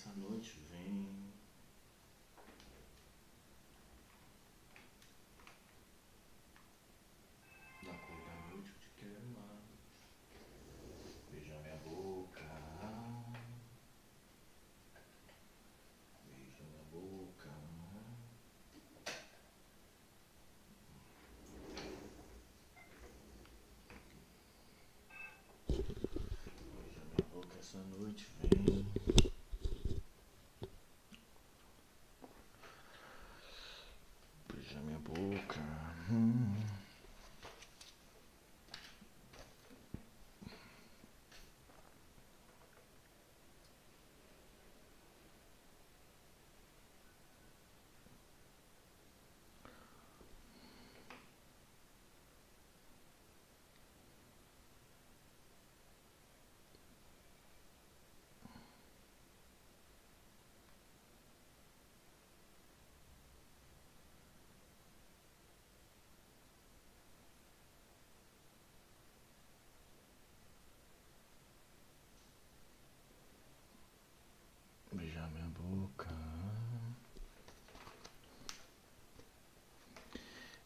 essa noite vem. Da cor da noite que te quero mais. Beija minha boca. Beija minha boca. Beija minha boca essa noite.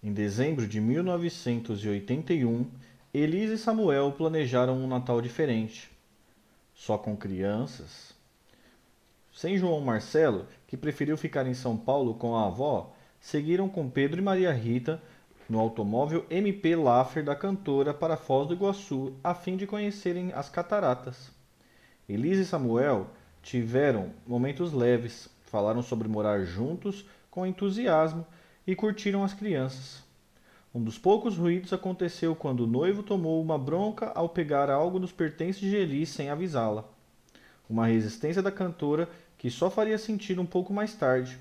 Em dezembro de 1981, Elise e Samuel planejaram um Natal diferente. Só com crianças. Sem João Marcelo, que preferiu ficar em São Paulo com a avó, seguiram com Pedro e Maria Rita no automóvel MP Laffer da cantora para Foz do Iguaçu, a fim de conhecerem as cataratas. Elise e Samuel tiveram momentos leves, falaram sobre morar juntos com entusiasmo e curtiram as crianças. Um dos poucos ruídos aconteceu quando o noivo tomou uma bronca ao pegar algo nos pertences de Elise sem avisá-la. Uma resistência da cantora que só faria sentido um pouco mais tarde.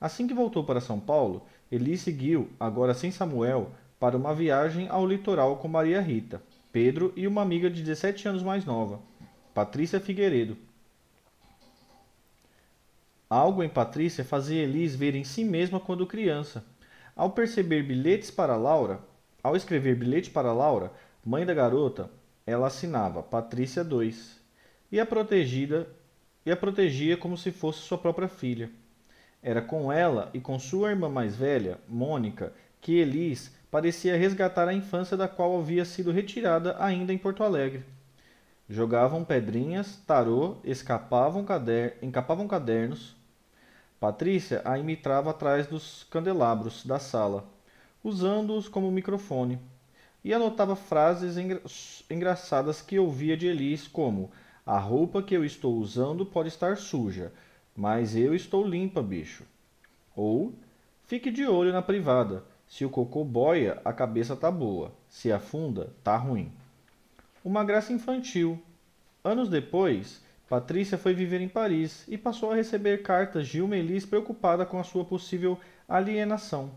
Assim que voltou para São Paulo, Eli seguiu, agora sem Samuel, para uma viagem ao litoral com Maria Rita, Pedro e uma amiga de 17 anos mais nova, Patrícia Figueiredo. Algo em Patrícia fazia Elis ver em si mesma quando criança. Ao perceber bilhetes para Laura, ao escrever bilhete para Laura, mãe da garota, ela assinava Patrícia 2 e a protegida e a protegia como se fosse sua própria filha. Era com ela e com sua irmã mais velha, Mônica, que Elis parecia resgatar a infância da qual havia sido retirada ainda em Porto Alegre. Jogavam pedrinhas, tarô, escapavam cader... encapavam cadernos. Patrícia a imitava atrás dos candelabros da sala, usando-os como microfone, e anotava frases engra... engraçadas que ouvia de Elis, como a roupa que eu estou usando pode estar suja, mas eu estou limpa, bicho. Ou fique de olho na privada. Se o cocô boia, a cabeça tá boa. Se afunda, tá ruim. Uma graça infantil. Anos depois, Patrícia foi viver em Paris e passou a receber cartas de uma Elis preocupada com a sua possível alienação.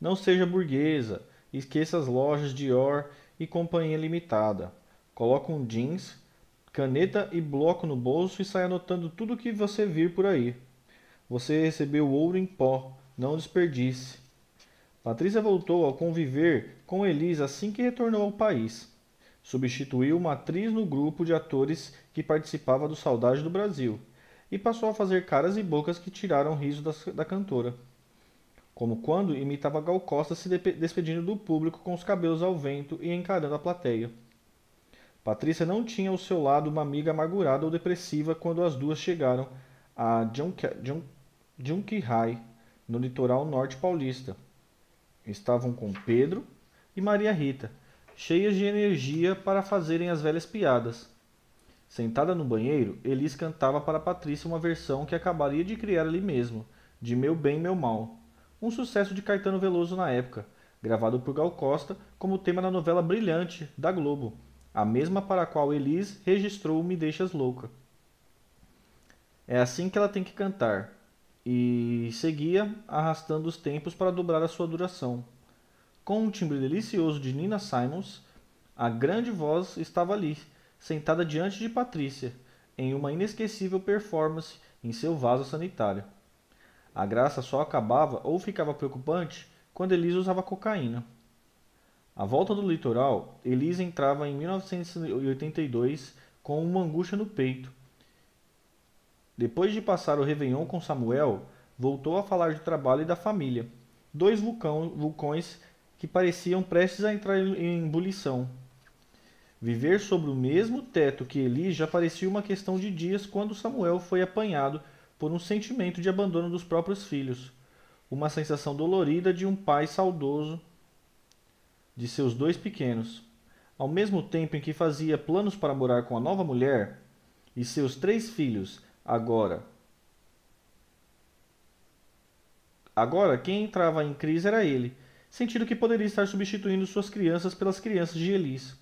Não seja burguesa, esqueça as lojas Dior e Companhia Limitada. Coloque um jeans caneta e bloco no bolso e sai anotando tudo o que você vir por aí. Você recebeu ouro em pó, não desperdice. Patrícia voltou a conviver com Elisa assim que retornou ao país. Substituiu uma atriz no grupo de atores que participava do Saudade do Brasil e passou a fazer caras e bocas que tiraram riso da, da cantora. Como quando imitava Gal Costa se despedindo do público com os cabelos ao vento e encarando a plateia. Patrícia não tinha ao seu lado uma amiga amargurada ou depressiva quando as duas chegaram a Junquerai, no litoral norte paulista. Estavam com Pedro e Maria Rita, cheias de energia para fazerem as velhas piadas. Sentada no banheiro, Elis cantava para Patrícia uma versão que acabaria de criar ali mesmo, de Meu Bem, Meu Mal, um sucesso de Caetano Veloso na época, gravado por Gal Costa como tema da novela Brilhante, da Globo, a mesma para a qual Elis registrou Me Deixas Louca. É assim que ela tem que cantar, e seguia arrastando os tempos para dobrar a sua duração. Com um timbre delicioso de Nina Simons, a grande voz estava ali, sentada diante de Patrícia, em uma inesquecível performance em seu vaso sanitário. A graça só acabava ou ficava preocupante quando Elisa usava cocaína. À volta do litoral, Elisa entrava em 1982 com uma angústia no peito. Depois de passar o Réveillon com Samuel, voltou a falar de trabalho e da família. Dois vulcão, vulcões que pareciam prestes a entrar em ebulição. Viver sobre o mesmo teto que Eli já parecia uma questão de dias quando Samuel foi apanhado por um sentimento de abandono dos próprios filhos, uma sensação dolorida de um pai saudoso de seus dois pequenos. ao mesmo tempo em que fazia planos para morar com a nova mulher e seus três filhos, agora. Agora, quem entrava em crise era ele, sentindo que poderia estar substituindo suas crianças pelas crianças de Elis.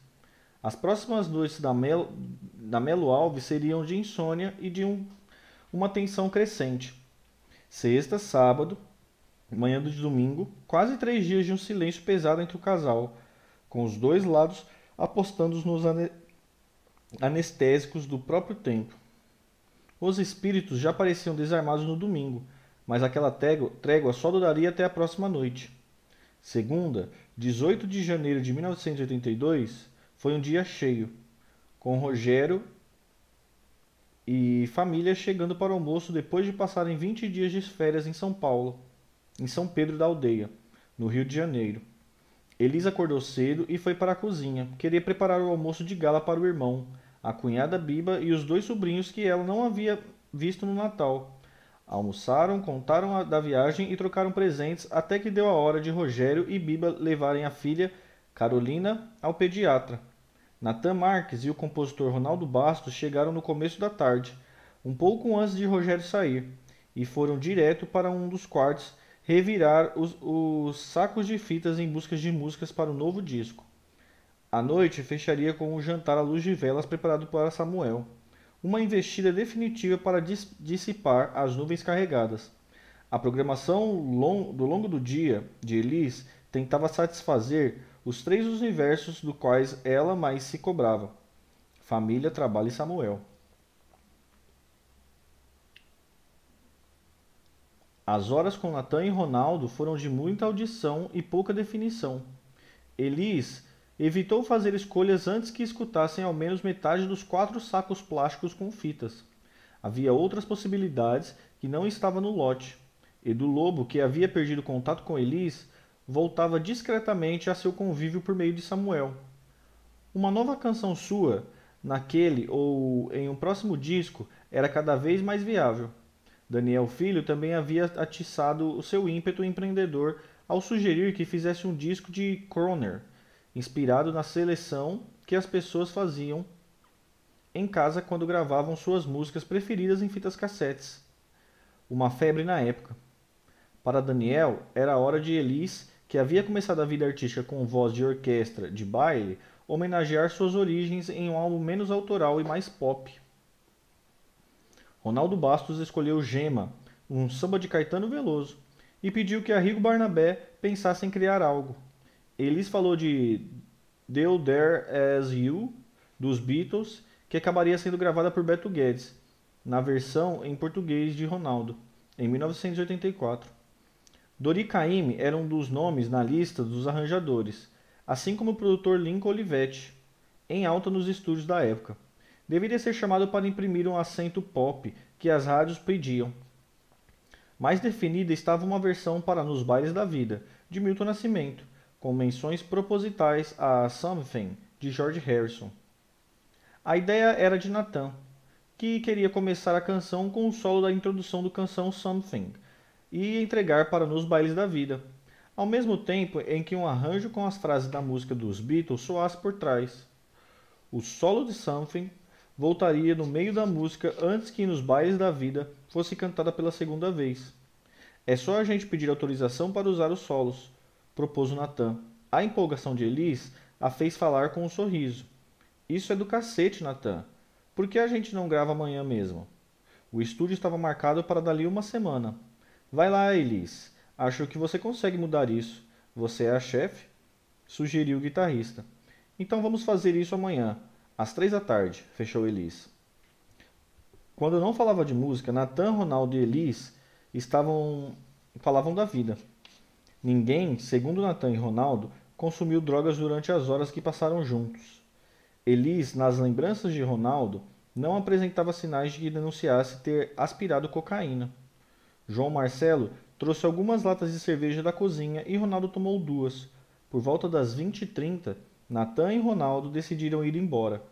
As próximas noites da Melo, da Melo Alves seriam de insônia e de um, uma tensão crescente. Sexta, sábado, manhã de domingo, quase três dias de um silêncio pesado entre o casal, com os dois lados apostando nos anestésicos do próprio tempo. Os espíritos já pareciam desarmados no domingo, mas aquela trégua só duraria até a próxima noite. Segunda, 18 de janeiro de 1982, foi um dia cheio, com Rogério e família chegando para o almoço depois de passarem 20 dias de férias em São Paulo, em São Pedro da Aldeia, no Rio de Janeiro. Elisa acordou cedo e foi para a cozinha. Queria preparar o almoço de gala para o irmão, a cunhada Biba e os dois sobrinhos que ela não havia visto no Natal. Almoçaram, contaram a, da viagem e trocaram presentes até que deu a hora de Rogério e Biba levarem a filha, Carolina, ao pediatra. Natan Marques e o compositor Ronaldo Bastos chegaram no começo da tarde, um pouco antes de Rogério sair, e foram direto para um dos quartos revirar os, os sacos de fitas em busca de músicas para o novo disco. A noite fecharia com um jantar à luz de velas preparado para Samuel, uma investida definitiva para dissipar as nuvens carregadas. A programação do longo do dia de Elis tentava satisfazer os três universos do quais ela mais se cobrava: família, trabalho e Samuel. As horas com Natan e Ronaldo foram de muita audição e pouca definição. Elis evitou fazer escolhas antes que escutassem ao menos metade dos quatro sacos plásticos com fitas. Havia outras possibilidades que não estavam no lote. Edu Lobo, que havia perdido contato com Elis, voltava discretamente a seu convívio por meio de Samuel. Uma nova canção sua, naquele ou em um próximo disco, era cada vez mais viável. Daniel Filho também havia atiçado o seu ímpeto empreendedor ao sugerir que fizesse um disco de Croner, inspirado na seleção que as pessoas faziam em casa quando gravavam suas músicas preferidas em fitas cassetes. Uma febre na época. Para Daniel, era a hora de Elis, que havia começado a vida artística com voz de orquestra de baile, homenagear suas origens em um álbum menos autoral e mais pop. Ronaldo Bastos escolheu Gema, um samba de Caetano Veloso, e pediu que Arrigo Barnabé pensasse em criar algo. Elis falou de Deu There As You, dos Beatles, que acabaria sendo gravada por Beto Guedes, na versão em português de Ronaldo, em 1984. Dori Caymmi era um dos nomes na lista dos arranjadores, assim como o produtor Lincoln Olivetti, em alta nos estúdios da época deveria ser chamado para imprimir um acento pop que as rádios pediam. Mais definida estava uma versão para Nos Bailes da Vida, de Milton Nascimento, com menções propositais a Something, de George Harrison. A ideia era de Nathan, que queria começar a canção com o solo da introdução do canção Something e entregar para Nos Bailes da Vida, ao mesmo tempo em que um arranjo com as frases da música dos Beatles soasse por trás. O solo de Something voltaria no meio da música antes que nos bailes da vida fosse cantada pela segunda vez. É só a gente pedir autorização para usar os solos, propôs o Natan. A empolgação de Elis a fez falar com um sorriso. Isso é do cacete, Natan. Por que a gente não grava amanhã mesmo? O estúdio estava marcado para dali uma semana. Vai lá, Elis. Acho que você consegue mudar isso. Você é a chefe? Sugeriu o guitarrista. Então vamos fazer isso amanhã. Às três da tarde, fechou Elis. Quando não falava de música, Natan, Ronaldo e Elis estavam falavam da vida. Ninguém, segundo Natan e Ronaldo, consumiu drogas durante as horas que passaram juntos. Elis, nas lembranças de Ronaldo, não apresentava sinais de que denunciasse ter aspirado cocaína. João Marcelo trouxe algumas latas de cerveja da cozinha e Ronaldo tomou duas. Por volta das 20h30, Natan e Ronaldo decidiram ir embora,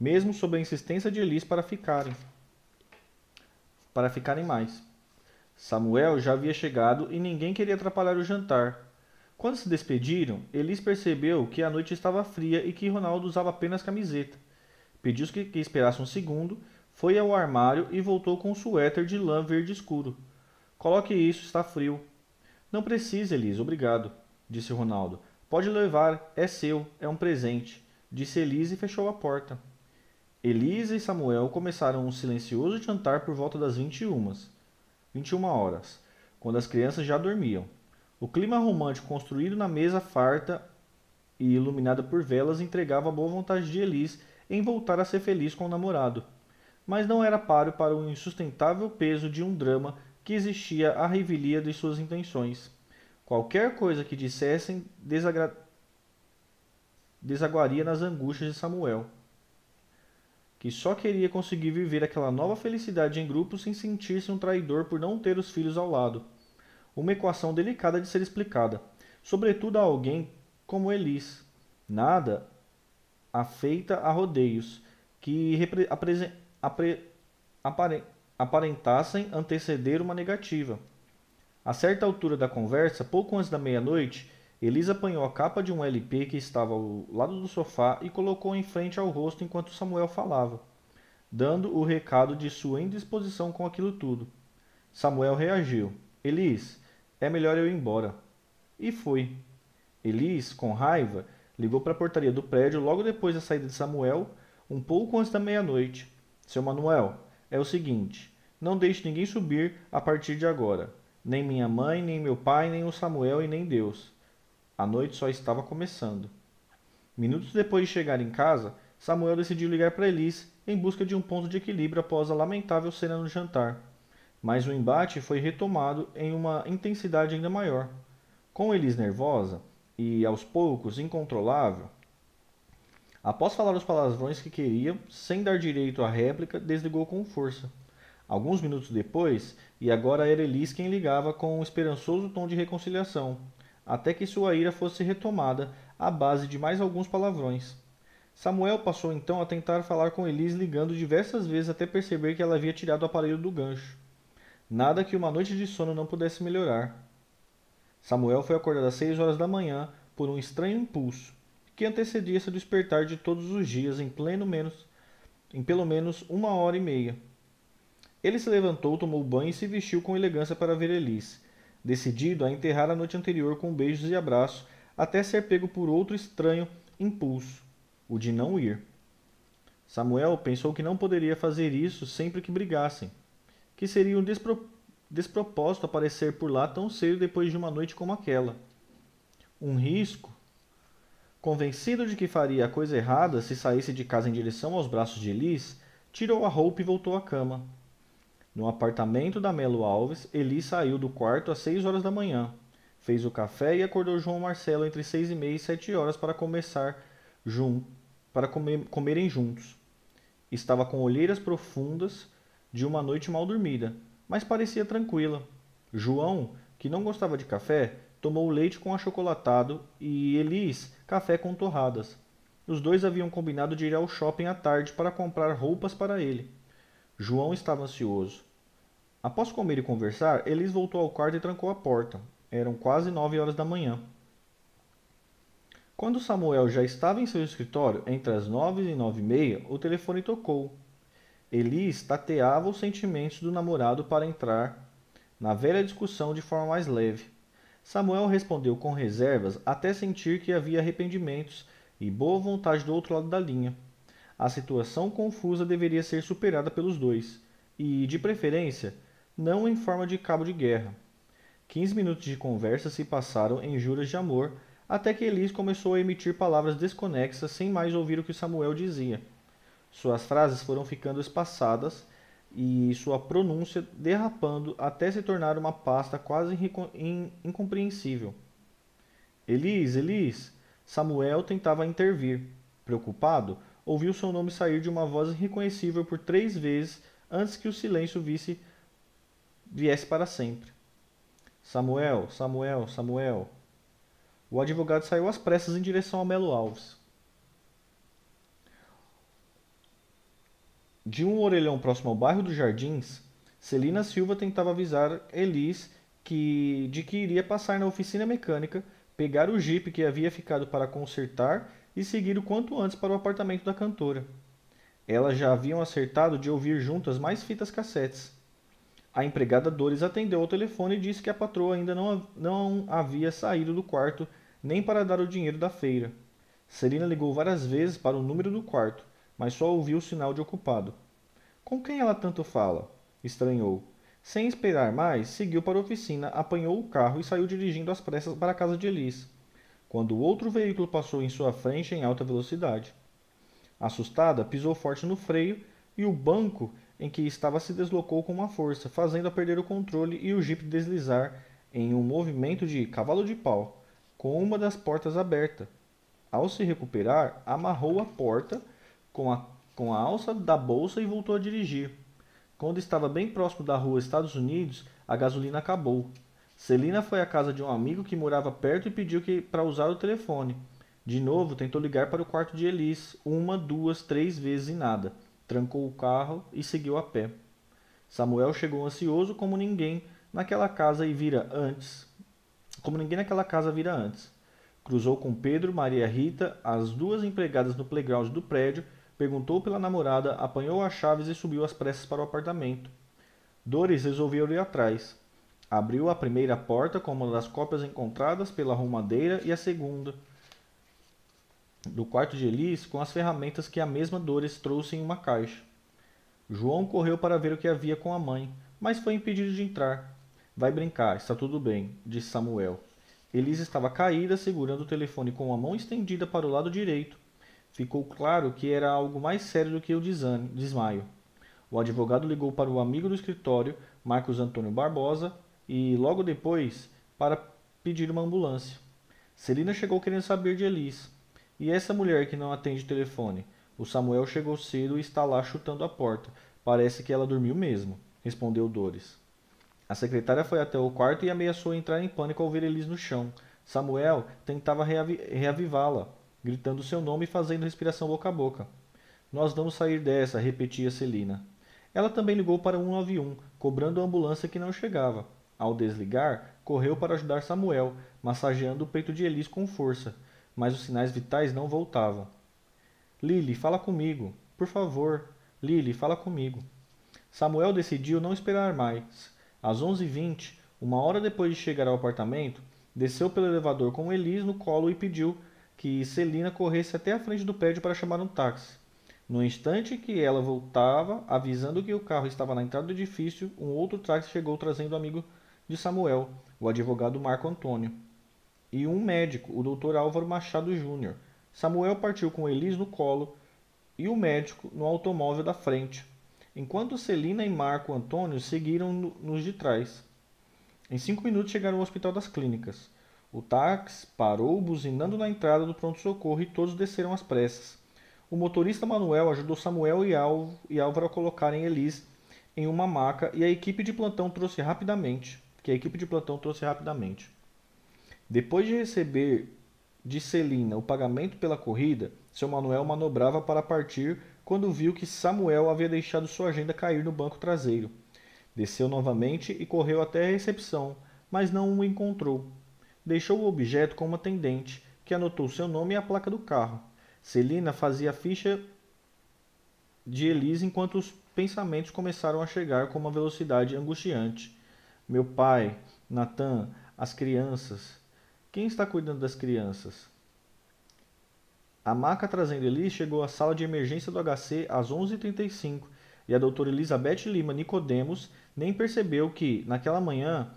mesmo sob a insistência de Elis para ficarem. Para ficarem mais. Samuel já havia chegado e ninguém queria atrapalhar o jantar. Quando se despediram, Elis percebeu que a noite estava fria e que Ronaldo usava apenas camiseta. Pediu que, que esperasse um segundo, foi ao armário e voltou com um suéter de lã verde escuro. Coloque isso, está frio. Não precisa, Elis, obrigado, disse Ronaldo. Pode levar, é seu, é um presente, disse Elise e fechou a porta. Elisa e Samuel começaram um silencioso jantar por volta das 21, 21 horas, quando as crianças já dormiam. O clima romântico construído na mesa farta e iluminada por velas entregava a boa vontade de Elis em voltar a ser feliz com o namorado, mas não era páreo para o insustentável peso de um drama que existia à revelia de suas intenções. Qualquer coisa que dissessem desagra... desaguaria nas angústias de Samuel que só queria conseguir viver aquela nova felicidade em grupo sem sentir-se um traidor por não ter os filhos ao lado. Uma equação delicada de ser explicada, sobretudo a alguém como Elis. Nada afeita a rodeios, que aparentassem anteceder uma negativa. A certa altura da conversa, pouco antes da meia-noite, Elisa apanhou a capa de um LP que estava ao lado do sofá e colocou em frente ao rosto enquanto Samuel falava, dando o recado de sua indisposição com aquilo tudo. Samuel reagiu. Elis, é melhor eu ir embora. E foi. Elis, com raiva, ligou para a portaria do prédio logo depois da saída de Samuel, um pouco antes da meia-noite. Seu Manuel, é o seguinte: não deixe ninguém subir a partir de agora. Nem minha mãe, nem meu pai, nem o Samuel e nem Deus. A noite só estava começando. Minutos depois de chegar em casa, Samuel decidiu ligar para Elis em busca de um ponto de equilíbrio após a lamentável cena no jantar. Mas o embate foi retomado em uma intensidade ainda maior. Com Elis nervosa e, aos poucos, incontrolável, após falar os palavrões que queria, sem dar direito à réplica, desligou com força. Alguns minutos depois, e agora era Elis quem ligava com um esperançoso tom de reconciliação até que sua ira fosse retomada à base de mais alguns palavrões. Samuel passou então a tentar falar com Elis ligando diversas vezes até perceber que ela havia tirado o aparelho do gancho. Nada que uma noite de sono não pudesse melhorar. Samuel foi acordado às seis horas da manhã por um estranho impulso que antecedia seu despertar de todos os dias em pleno menos em pelo menos uma hora e meia. Ele se levantou, tomou banho e se vestiu com elegância para ver Elis, decidido a enterrar a noite anterior com beijos e abraços, até ser pego por outro estranho impulso, o de não ir. Samuel pensou que não poderia fazer isso sempre que brigassem, que seria um despro despropósito aparecer por lá tão cedo depois de uma noite como aquela. Um risco. Convencido de que faria a coisa errada se saísse de casa em direção aos braços de Elis, tirou a roupa e voltou à cama. No apartamento da Melo Alves, Eli saiu do quarto às seis horas da manhã, fez o café e acordou João Marcelo entre seis e meia e sete horas para começar jun para comer, comerem juntos. Estava com olheiras profundas de uma noite mal dormida, mas parecia tranquila. João, que não gostava de café, tomou leite com achocolatado e Elis café com torradas. Os dois haviam combinado de ir ao shopping à tarde para comprar roupas para ele. João estava ansioso. Após comer e conversar, Elis voltou ao quarto e trancou a porta. Eram quase nove horas da manhã. Quando Samuel já estava em seu escritório, entre as nove e nove e meia, o telefone tocou. Elis tateava os sentimentos do namorado para entrar na velha discussão de forma mais leve. Samuel respondeu com reservas até sentir que havia arrependimentos e boa vontade do outro lado da linha. A situação confusa deveria ser superada pelos dois, e, de preferência, não em forma de cabo de guerra. Quinze minutos de conversa se passaram em juras de amor, até que Elis começou a emitir palavras desconexas sem mais ouvir o que Samuel dizia. Suas frases foram ficando espaçadas e sua pronúncia derrapando até se tornar uma pasta quase incompreensível. Elis, Elis! Samuel tentava intervir. Preocupado, ouviu seu nome sair de uma voz irreconhecível por três vezes antes que o silêncio visse, viesse para sempre. Samuel, Samuel, Samuel. O advogado saiu às pressas em direção a Melo Alves. De um orelhão próximo ao bairro dos Jardins, Celina Silva tentava avisar Elis que, de que iria passar na oficina mecânica pegar o jipe que havia ficado para consertar e seguir o quanto antes para o apartamento da cantora. Elas já haviam acertado de ouvir juntas mais fitas cassetes. A empregada Dores atendeu ao telefone e disse que a patroa ainda não, não havia saído do quarto nem para dar o dinheiro da feira. Celina ligou várias vezes para o número do quarto, mas só ouviu o sinal de ocupado. Com quem ela tanto fala? estranhou. Sem esperar mais, seguiu para a oficina, apanhou o carro e saiu dirigindo às pressas para a casa de Elis, quando outro veículo passou em sua frente em alta velocidade. Assustada, pisou forte no freio e o banco em que estava se deslocou com uma força, fazendo-a perder o controle e o jipe deslizar em um movimento de cavalo de pau, com uma das portas aberta. Ao se recuperar, amarrou a porta com a, com a alça da bolsa e voltou a dirigir. Quando estava bem próximo da rua Estados Unidos, a gasolina acabou. Celina foi à casa de um amigo que morava perto e pediu para usar o telefone. De novo, tentou ligar para o quarto de Elis, uma, duas, três vezes e nada. Trancou o carro e seguiu a pé. Samuel chegou ansioso como ninguém naquela casa e vira antes. Como ninguém naquela casa vira antes. Cruzou com Pedro, Maria Rita, as duas empregadas no playground do prédio perguntou pela namorada, apanhou as chaves e subiu às pressas para o apartamento. Doris resolveu ir atrás. Abriu a primeira porta com uma das cópias encontradas pela arrumadeira e a segunda do quarto de Elis com as ferramentas que a mesma Doris trouxe em uma caixa. João correu para ver o que havia com a mãe, mas foi impedido de entrar. Vai brincar, está tudo bem, disse Samuel. Elis estava caída, segurando o telefone com a mão estendida para o lado direito ficou claro que era algo mais sério do que o desmaio. O advogado ligou para o amigo do escritório, Marcos Antônio Barbosa, e logo depois para pedir uma ambulância. Celina chegou querendo saber de Elis. E essa mulher que não atende o telefone? O Samuel chegou cedo e está lá chutando a porta. Parece que ela dormiu mesmo, respondeu Dores. A secretária foi até o quarto e ameaçou entrar em pânico ao ver Elis no chão. Samuel tentava reavivá-la, gritando seu nome e fazendo respiração boca a boca. Nós vamos sair dessa, repetia Celina. Ela também ligou para 191, cobrando a ambulância que não chegava. Ao desligar, correu para ajudar Samuel, massageando o peito de Elis com força, mas os sinais vitais não voltavam. Lily, fala comigo. Por favor. Lily, fala comigo. Samuel decidiu não esperar mais. Às 11h20, uma hora depois de chegar ao apartamento, desceu pelo elevador com Elis no colo e pediu que Celina corresse até a frente do prédio para chamar um táxi. No instante que ela voltava, avisando que o carro estava na entrada do edifício, um outro táxi chegou trazendo o amigo de Samuel, o advogado Marco Antônio, e um médico, o Dr. Álvaro Machado Júnior. Samuel partiu com Elis no colo e o médico no automóvel da frente, enquanto Celina e Marco Antônio seguiram nos de trás. Em cinco minutos chegaram ao Hospital das Clínicas. O táxi parou buzinando na entrada do pronto-socorro e todos desceram às pressas. O motorista Manuel ajudou Samuel e, e Álvaro a colocarem Elis em uma maca e a equipe de plantão trouxe rapidamente, que a equipe de plantão trouxe rapidamente. Depois de receber de Celina o pagamento pela corrida, seu Manuel manobrava para partir quando viu que Samuel havia deixado sua agenda cair no banco traseiro. Desceu novamente e correu até a recepção, mas não o encontrou deixou o objeto com uma atendente, que anotou seu nome e a placa do carro. Celina fazia a ficha de Elise enquanto os pensamentos começaram a chegar com uma velocidade angustiante. Meu pai, Natan, as crianças. Quem está cuidando das crianças? A maca trazendo Elise chegou à sala de emergência do HC às 11h35 e a doutora Elizabeth Lima Nicodemos nem percebeu que, naquela manhã,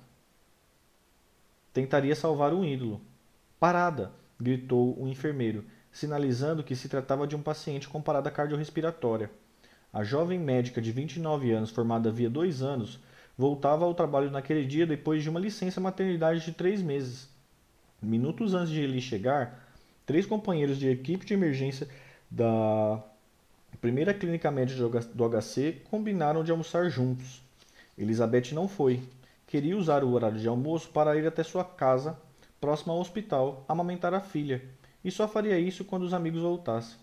tentaria salvar um ídolo. Parada! gritou o um enfermeiro, sinalizando que se tratava de um paciente com parada cardiorrespiratória. A jovem médica de 29 anos, formada havia dois anos, voltava ao trabalho naquele dia depois de uma licença maternidade de três meses. Minutos antes de ele chegar, três companheiros de equipe de emergência da primeira clínica médica do HC combinaram de almoçar juntos. Elizabeth não foi, queria usar o horário de almoço para ir até sua casa, próxima ao hospital, amamentar a filha, e só faria isso quando os amigos voltassem.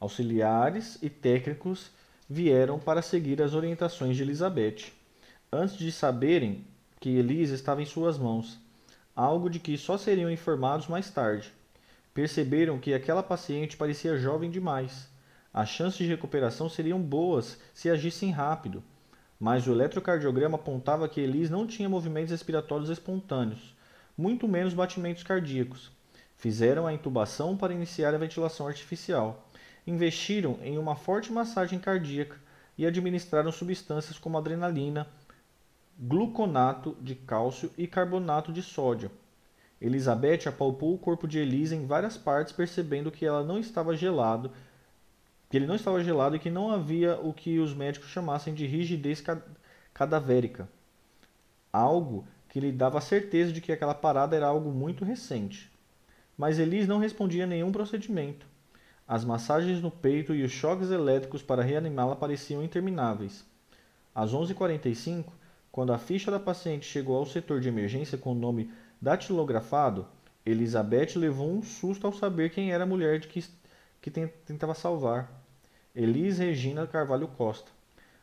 Auxiliares e técnicos vieram para seguir as orientações de Elizabeth, antes de saberem que Elisa estava em suas mãos. algo de que só seriam informados mais tarde. Perceberam que aquela paciente parecia jovem demais. As chances de recuperação seriam boas se agissem rápido, mas o eletrocardiograma apontava que Elise não tinha movimentos respiratórios espontâneos, muito menos batimentos cardíacos. Fizeram a intubação para iniciar a ventilação artificial. Investiram em uma forte massagem cardíaca e administraram substâncias como adrenalina, gluconato de cálcio e carbonato de sódio. Elizabeth apalpou o corpo de Elise em várias partes, percebendo que ela não estava gelado, que ele não estava gelado e que não havia o que os médicos chamassem de rigidez cadavérica. Algo que lhe dava certeza de que aquela parada era algo muito recente. Mas Elise não respondia a nenhum procedimento. As massagens no peito e os choques elétricos para reanimá-la pareciam intermináveis. Às 11h45, quando a ficha da paciente chegou ao setor de emergência com o nome datilografado, Elizabeth levou um susto ao saber quem era a mulher de que, que tentava salvar. Elis Regina Carvalho Costa.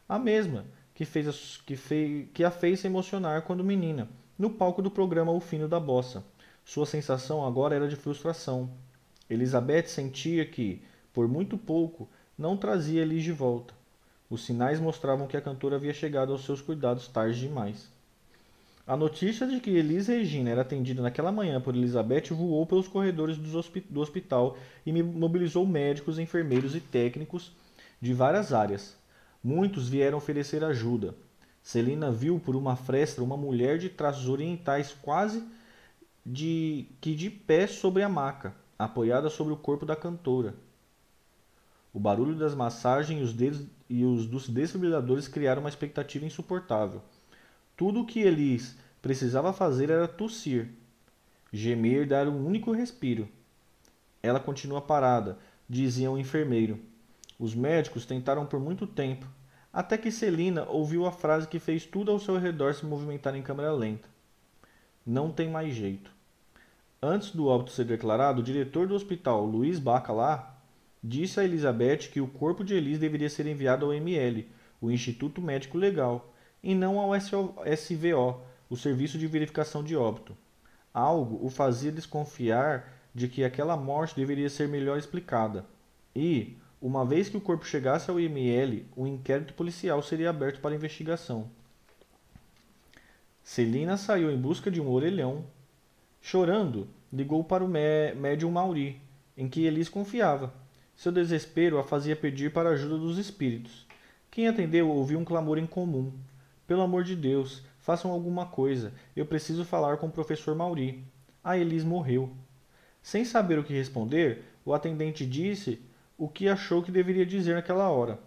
A mesma que, fez a, que, fez, que a fez se emocionar quando menina, no palco do programa O Fino da Bossa. Sua sensação agora era de frustração. Elizabeth sentia que, por muito pouco, não trazia Elis de volta. Os sinais mostravam que a cantora havia chegado aos seus cuidados tarde demais. A notícia de que Elise Regina era atendida naquela manhã por Elizabeth voou pelos corredores do hospital e mobilizou médicos, enfermeiros e técnicos de várias áreas. Muitos vieram oferecer ajuda. Celina viu por uma fresta uma mulher de traços orientais quase de que de pé sobre a maca, apoiada sobre o corpo da cantora. O barulho das massagens e os dedos e os dos desfibriladores criaram uma expectativa insuportável. Tudo o que Elis precisava fazer era tossir, gemer e dar um único respiro. Ela continua parada, dizia o enfermeiro. Os médicos tentaram por muito tempo, até que Celina ouviu a frase que fez tudo ao seu redor se movimentar em câmera lenta. Não tem mais jeito. Antes do óbito ser declarado, o diretor do hospital, Luiz Bacalá, disse a Elizabeth que o corpo de Elis deveria ser enviado ao ML, o Instituto Médico Legal, e não ao SVO, o Serviço de Verificação de Óbito. Algo o fazia desconfiar de que aquela morte deveria ser melhor explicada. E, uma vez que o corpo chegasse ao IML, o um inquérito policial seria aberto para investigação. Celina saiu em busca de um orelhão. Chorando, ligou para o médium Mauri, em que Elis confiava. Seu desespero a fazia pedir para a ajuda dos espíritos. Quem atendeu ouviu um clamor incomum. Pelo amor de Deus, façam alguma coisa. Eu preciso falar com o professor Mauri. A Elis morreu. Sem saber o que responder, o atendente disse o que achou que deveria dizer naquela hora.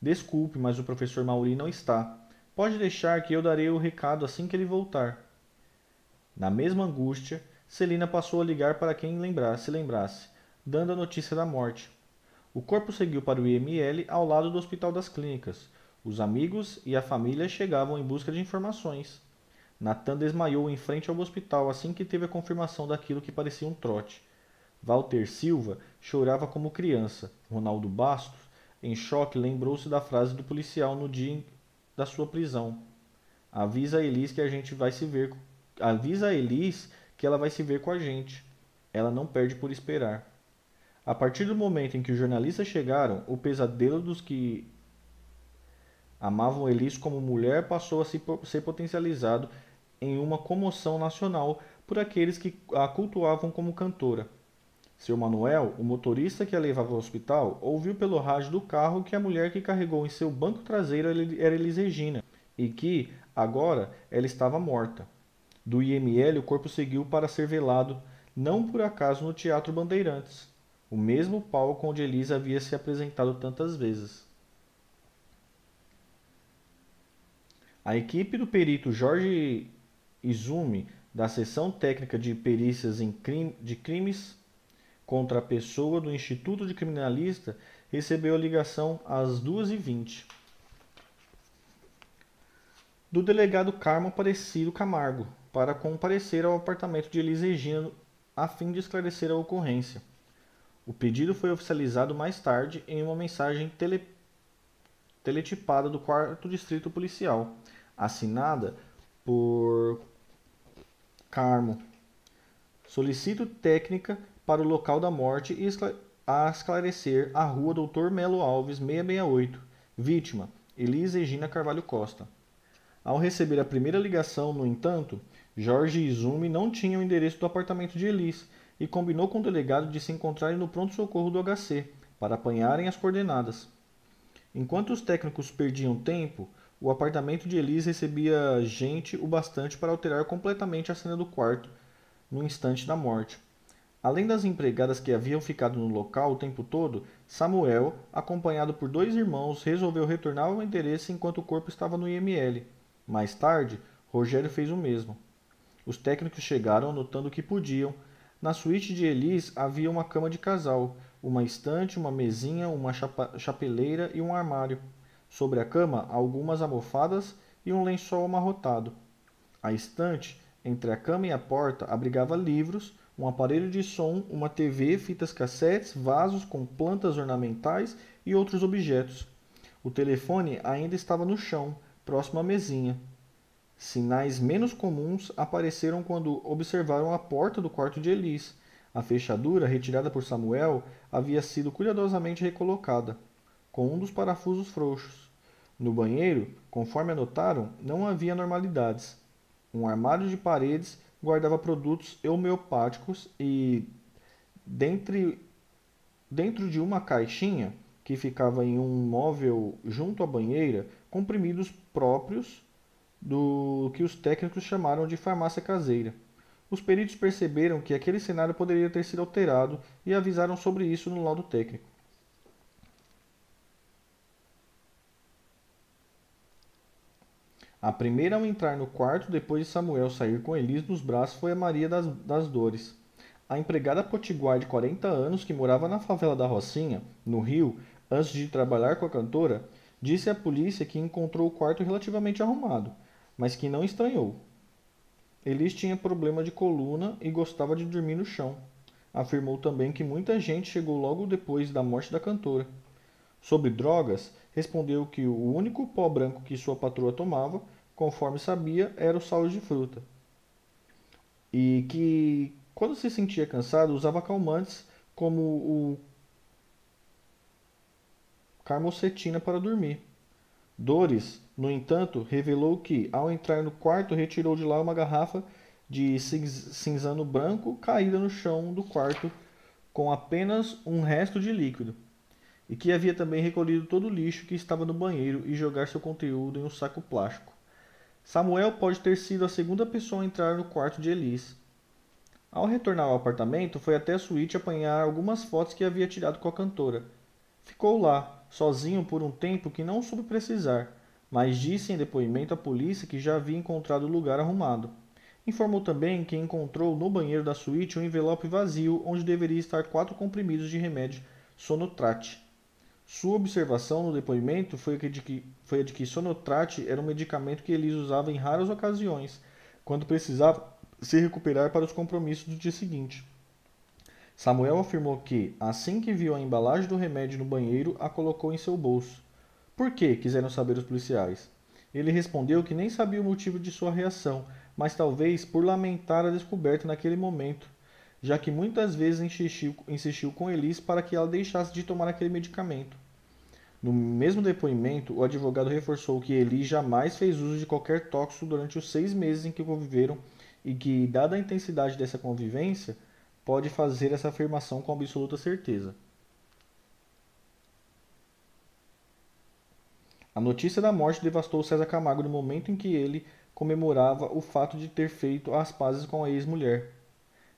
Desculpe, mas o professor Mauri não está. Pode deixar que eu darei o recado assim que ele voltar. Na mesma angústia, Celina passou a ligar para quem lembrasse, lembrasse, dando a notícia da morte. O corpo seguiu para o IML ao lado do Hospital das Clínicas. Os amigos e a família chegavam em busca de informações. Natan desmaiou em frente ao hospital assim que teve a confirmação daquilo que parecia um trote. Walter Silva chorava como criança. Ronaldo Bastos, em choque, lembrou-se da frase do policial no dia da sua prisão. Avisa a Elis que a gente vai se ver. Avisa a Elis que ela vai se ver com a gente. Ela não perde por esperar. A partir do momento em que os jornalistas chegaram, o pesadelo dos que amavam Elis como mulher passou a ser potencializado em uma comoção nacional por aqueles que a cultuavam como cantora. Seu Manuel, o motorista que a levava ao hospital, ouviu pelo rádio do carro que a mulher que carregou em seu banco traseiro era Elis Regina e que, agora, ela estava morta. Do IML, o corpo seguiu para ser velado, não por acaso no Teatro Bandeirantes o mesmo palco onde Elisa havia se apresentado tantas vezes. A equipe do perito Jorge Izumi, da seção técnica de perícias crime, de crimes contra a pessoa do Instituto de Criminalista, recebeu a ligação às 2h20 do delegado Carmo Aparecido Camargo para comparecer ao apartamento de Elisa Regina a fim de esclarecer a ocorrência. O pedido foi oficializado mais tarde em uma mensagem tele, teletipada do 4 Distrito Policial, assinada por Carmo. Solicito técnica para o local da morte e a esclarecer a rua Doutor Melo Alves, 668. Vítima: Elisa Regina Carvalho Costa. Ao receber a primeira ligação, no entanto, Jorge e Izumi não tinham o endereço do apartamento de Elis e combinou com o delegado de se encontrarem no pronto-socorro do HC para apanharem as coordenadas. Enquanto os técnicos perdiam tempo, o apartamento de Elis recebia gente o bastante para alterar completamente a cena do quarto no instante da morte. Além das empregadas que haviam ficado no local o tempo todo, Samuel, acompanhado por dois irmãos, resolveu retornar ao endereço enquanto o corpo estava no IML. Mais tarde, Rogério fez o mesmo. Os técnicos chegaram notando que podiam. Na suíte de Elis havia uma cama de casal, uma estante, uma mesinha, uma chapa chapeleira e um armário. Sobre a cama, algumas almofadas e um lençol amarrotado. A estante, entre a cama e a porta, abrigava livros, um aparelho de som, uma TV, fitas cassetes, vasos com plantas ornamentais e outros objetos. O telefone ainda estava no chão, próximo à mesinha. Sinais menos comuns apareceram quando observaram a porta do quarto de Elis. A fechadura, retirada por Samuel, havia sido cuidadosamente recolocada, com um dos parafusos frouxos. No banheiro, conforme anotaram, não havia normalidades. Um armário de paredes guardava produtos homeopáticos e, dentre, dentro de uma caixinha que ficava em um móvel junto à banheira, comprimidos próprios do que os técnicos chamaram de farmácia caseira. Os peritos perceberam que aquele cenário poderia ter sido alterado e avisaram sobre isso no laudo técnico. A primeira ao entrar no quarto depois de Samuel sair com Elis nos braços foi a Maria das, das Dores. A empregada potiguar de 40 anos que morava na favela da Rocinha, no Rio, antes de trabalhar com a cantora, disse à polícia que encontrou o quarto relativamente arrumado, mas que não estranhou. Elis tinha problema de coluna e gostava de dormir no chão. Afirmou também que muita gente chegou logo depois da morte da cantora. Sobre drogas, respondeu que o único pó branco que sua patroa tomava, conforme sabia, era o sal de fruta. E que, quando se sentia cansado, usava calmantes como o carmocetina para dormir. Dores, no entanto, revelou que, ao entrar no quarto, retirou de lá uma garrafa de cinzano branco caída no chão do quarto com apenas um resto de líquido e que havia também recolhido todo o lixo que estava no banheiro e jogar seu conteúdo em um saco plástico. Samuel pode ter sido a segunda pessoa a entrar no quarto de Elis. Ao retornar ao apartamento, foi até a suíte apanhar algumas fotos que havia tirado com a cantora. Ficou lá, sozinho por um tempo que não soube precisar, mas disse em depoimento à polícia que já havia encontrado o lugar arrumado. Informou também que encontrou no banheiro da suíte um envelope vazio onde deveria estar quatro comprimidos de remédio sonotrate. Sua observação no depoimento foi, de que, foi a de que sonotrate era um medicamento que Elis usava em raras ocasiões, quando precisava se recuperar para os compromissos do dia seguinte. Samuel afirmou que, assim que viu a embalagem do remédio no banheiro, a colocou em seu bolso. Por que? quiseram saber os policiais. Ele respondeu que nem sabia o motivo de sua reação, mas talvez por lamentar a descoberta naquele momento, já que muitas vezes insistiu, insistiu com Elis para que ela deixasse de tomar aquele medicamento. No mesmo depoimento, o advogado reforçou que Eli jamais fez uso de qualquer tóxico durante os seis meses em que conviveram e que, dada a intensidade dessa convivência, pode fazer essa afirmação com absoluta certeza. A notícia da morte devastou César Camargo no momento em que ele comemorava o fato de ter feito as pazes com a ex-mulher.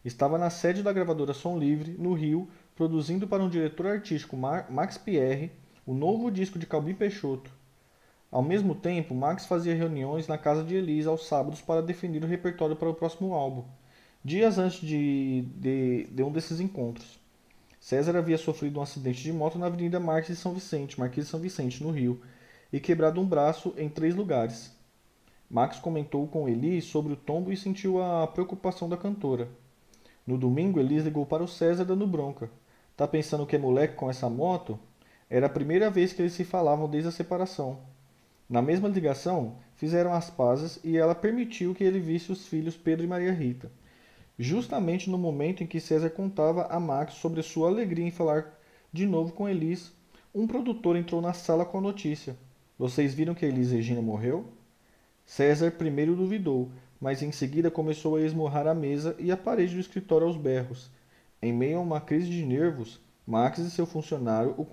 Estava na sede da gravadora Som Livre, no Rio, produzindo para um diretor artístico Max Pierre o novo disco de Calbi Peixoto. Ao mesmo tempo, Max fazia reuniões na casa de Elisa aos sábados para definir o repertório para o próximo álbum, dias antes de, de, de um desses encontros. César havia sofrido um acidente de moto na Avenida Marques de São Vicente, Marquês de São Vicente, no Rio, e quebrado um braço em três lugares. Max comentou com Eli sobre o tombo e sentiu a preocupação da cantora. No domingo, Elis ligou para o César dando bronca. Tá pensando que é moleque com essa moto? Era a primeira vez que eles se falavam desde a separação. Na mesma ligação, fizeram as pazes e ela permitiu que ele visse os filhos Pedro e Maria Rita. justamente no momento em que César contava a Max sobre sua alegria em falar de novo com Elis, um produtor entrou na sala com a notícia. Vocês viram que Elis Regina morreu? César primeiro duvidou, mas em seguida começou a esmurrar a mesa e a parede do escritório aos berros. Em meio a uma crise de nervos, Max e seu funcionário o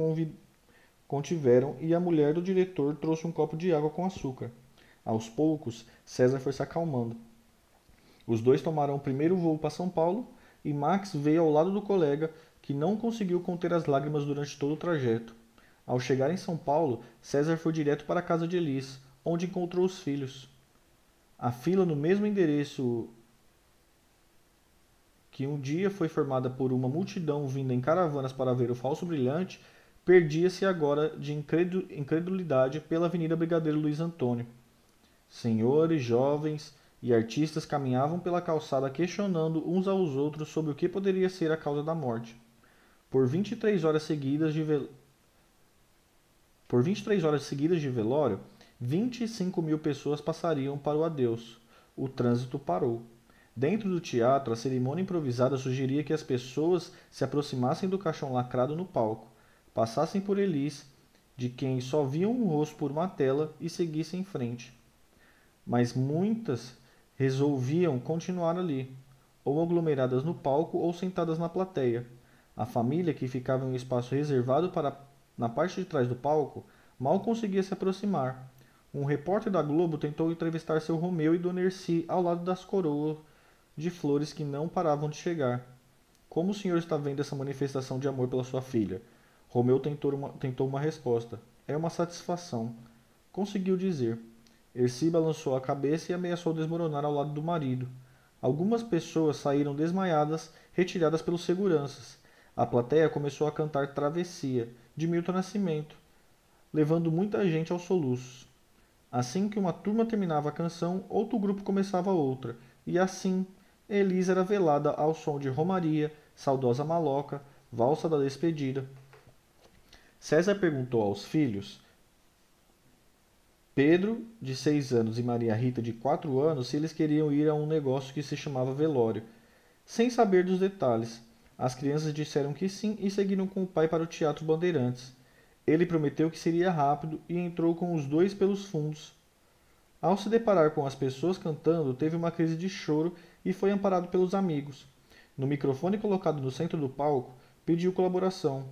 contiveram e a mulher do diretor trouxe um copo de água com açúcar. Aos poucos, César foi se acalmando. Os dois tomaram o primeiro voo para São Paulo e Max veio ao lado do colega, que não conseguiu conter as lágrimas durante todo o trajeto. Ao chegar em São Paulo, César foi direto para a casa de Elis, onde encontrou os filhos. A fila no mesmo endereço que um dia foi formada por uma multidão vinda em caravanas para ver o falso brilhante, perdia-se agora de incredulidade pela Avenida Brigadeiro Luiz Antônio. Senhores, jovens e artistas caminhavam pela calçada questionando uns aos outros sobre o que poderia ser a causa da morte. Por 23 horas seguidas de. Por 23 horas seguidas de velório, 25 mil pessoas passariam para o adeus. O trânsito parou. Dentro do teatro, a cerimônia improvisada sugeria que as pessoas se aproximassem do caixão lacrado no palco, passassem por Elis, de quem só viam um rosto por uma tela, e seguissem em frente. Mas muitas resolviam continuar ali, ou aglomeradas no palco ou sentadas na plateia. A família, que ficava em um espaço reservado para na parte de trás do palco, mal conseguia se aproximar. Um repórter da Globo tentou entrevistar seu Romeu e Dona Erci ao lado das coroas de flores que não paravam de chegar. Como o senhor está vendo essa manifestação de amor pela sua filha? Romeu tentou uma, tentou uma resposta. É uma satisfação. Conseguiu dizer. Erci balançou a cabeça e ameaçou desmoronar ao lado do marido. Algumas pessoas saíram desmaiadas, retiradas pelos seguranças. A plateia começou a cantar Travessia, de Milton Nascimento, levando muita gente aos soluços. Assim que uma turma terminava a canção, outro grupo começava outra, e assim Elisa era velada ao som de Romaria, Saudosa Maloca, Valsa da Despedida. César perguntou aos filhos, Pedro, de seis anos, e Maria Rita, de quatro anos, se eles queriam ir a um negócio que se chamava velório, sem saber dos detalhes. As crianças disseram que sim e seguiram com o pai para o Teatro Bandeirantes. Ele prometeu que seria rápido e entrou com os dois pelos fundos. Ao se deparar com as pessoas cantando, teve uma crise de choro e foi amparado pelos amigos. No microfone colocado no centro do palco, pediu colaboração.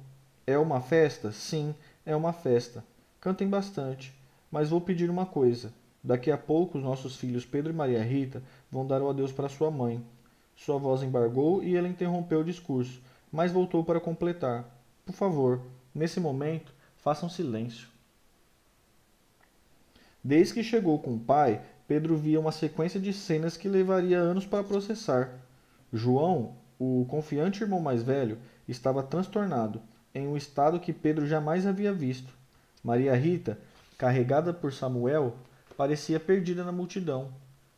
É uma festa? Sim, é uma festa. Cantem bastante. Mas vou pedir uma coisa. Daqui a pouco os nossos filhos Pedro e Maria Rita vão dar o adeus para sua mãe. Sua voz embargou e ele interrompeu o discurso, mas voltou para completar. Por favor, nesse momento, façam silêncio. Desde que chegou com o pai, Pedro via uma sequência de cenas que levaria anos para processar. João, o confiante irmão mais velho, estava transtornado, em um estado que Pedro jamais havia visto. Maria Rita, carregada por Samuel, parecia perdida na multidão,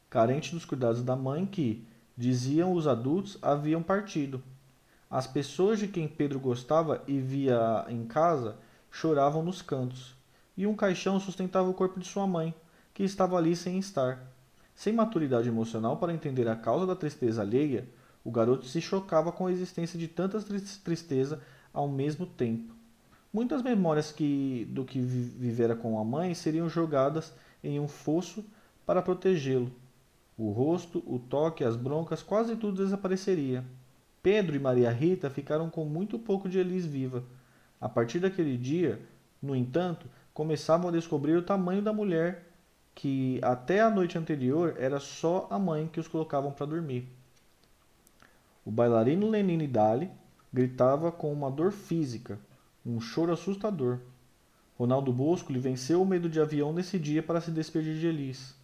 carente dos cuidados da mãe que, diziam os adultos, haviam partido. As pessoas de quem Pedro gostava e via em casa choravam nos cantos, e um caixão sustentava o corpo de sua mãe, que estava ali sem estar. Sem maturidade emocional para entender a causa da tristeza alheia, o garoto se chocava com a existência de tanta tristeza ao mesmo tempo. Muitas memórias que, do que vivera com a mãe seriam jogadas em um fosso para protegê-lo. O rosto, o toque, as broncas, quase tudo desapareceria. Pedro e Maria Rita ficaram com muito pouco de Elis viva. A partir daquele dia, no entanto, começavam a descobrir o tamanho da mulher que até a noite anterior era só a mãe que os colocavam para dormir. O bailarino Lenine Dali gritava com uma dor física, um choro assustador. Ronaldo Bosco lhe venceu o medo de avião nesse dia para se despedir de Elis.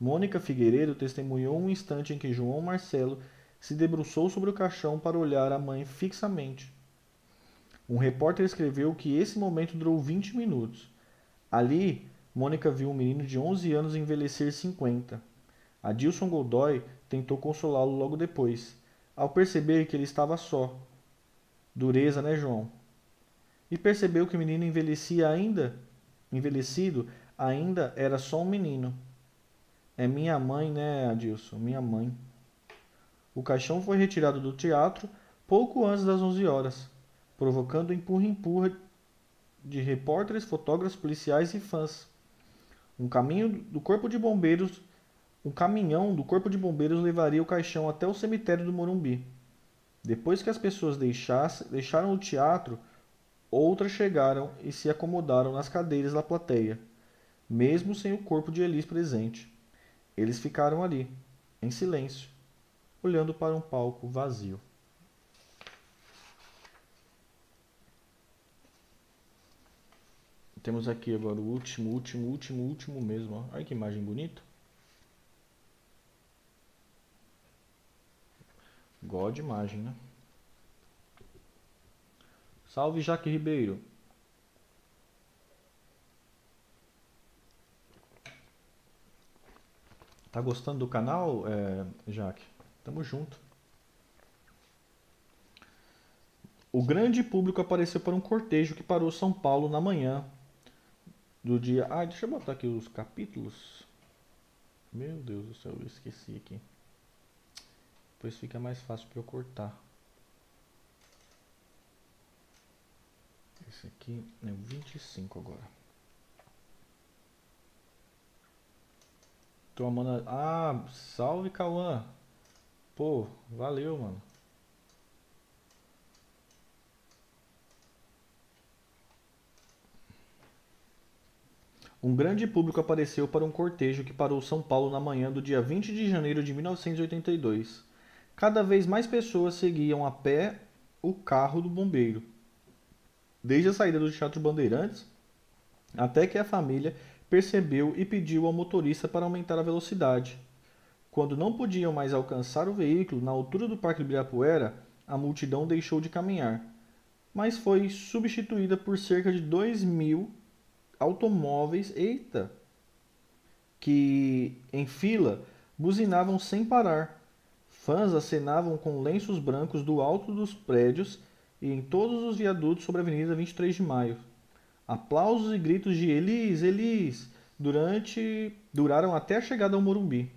Mônica Figueiredo testemunhou um instante em que João Marcelo se debruçou sobre o caixão para olhar a mãe fixamente. Um repórter escreveu que esse momento durou 20 minutos. Ali, Mônica viu um menino de 11 anos envelhecer 50. Adilson Godoy tentou consolá-lo logo depois, ao perceber que ele estava só. Dureza, né, João? E percebeu que o menino envelhecia ainda, envelhecido, ainda era só um menino. É minha mãe, né, Adilson? Minha mãe. O caixão foi retirado do teatro pouco antes das 11 horas, provocando empurra-empurra de repórteres, fotógrafos, policiais e fãs. Um caminho do corpo de bombeiros, um caminhão do corpo de bombeiros levaria o caixão até o cemitério do Morumbi. Depois que as pessoas deixaram o teatro, outras chegaram e se acomodaram nas cadeiras da plateia, mesmo sem o corpo de Elis presente. Eles ficaram ali, em silêncio, olhando para um palco vazio. Temos aqui agora o último, último, último, último mesmo. Olha que imagem bonita. God imagem, né? Salve Jaque Ribeiro. Tá gostando do canal, é, Jaque? Tamo junto. O grande público apareceu para um cortejo que parou São Paulo na manhã do dia. Ah, deixa eu botar aqui os capítulos. Meu Deus do céu, eu esqueci aqui. Depois fica mais fácil para eu cortar. Esse aqui é o 25 agora. Tô amando. Ah, salve Cauã. Pô, valeu, mano. Um grande público apareceu para um cortejo que parou São Paulo na manhã do dia 20 de janeiro de 1982 cada vez mais pessoas seguiam a pé o carro do bombeiro. Desde a saída do Teatro Bandeirantes, até que a família percebeu e pediu ao motorista para aumentar a velocidade. Quando não podiam mais alcançar o veículo na altura do Parque Ibirapuera, a multidão deixou de caminhar, mas foi substituída por cerca de 2 mil automóveis, eita, que em fila buzinavam sem parar Fãs acenavam com lenços brancos do alto dos prédios e em todos os viadutos sobre a Avenida 23 de Maio. Aplausos e gritos de Elis, Elis durante duraram até a chegada ao Morumbi.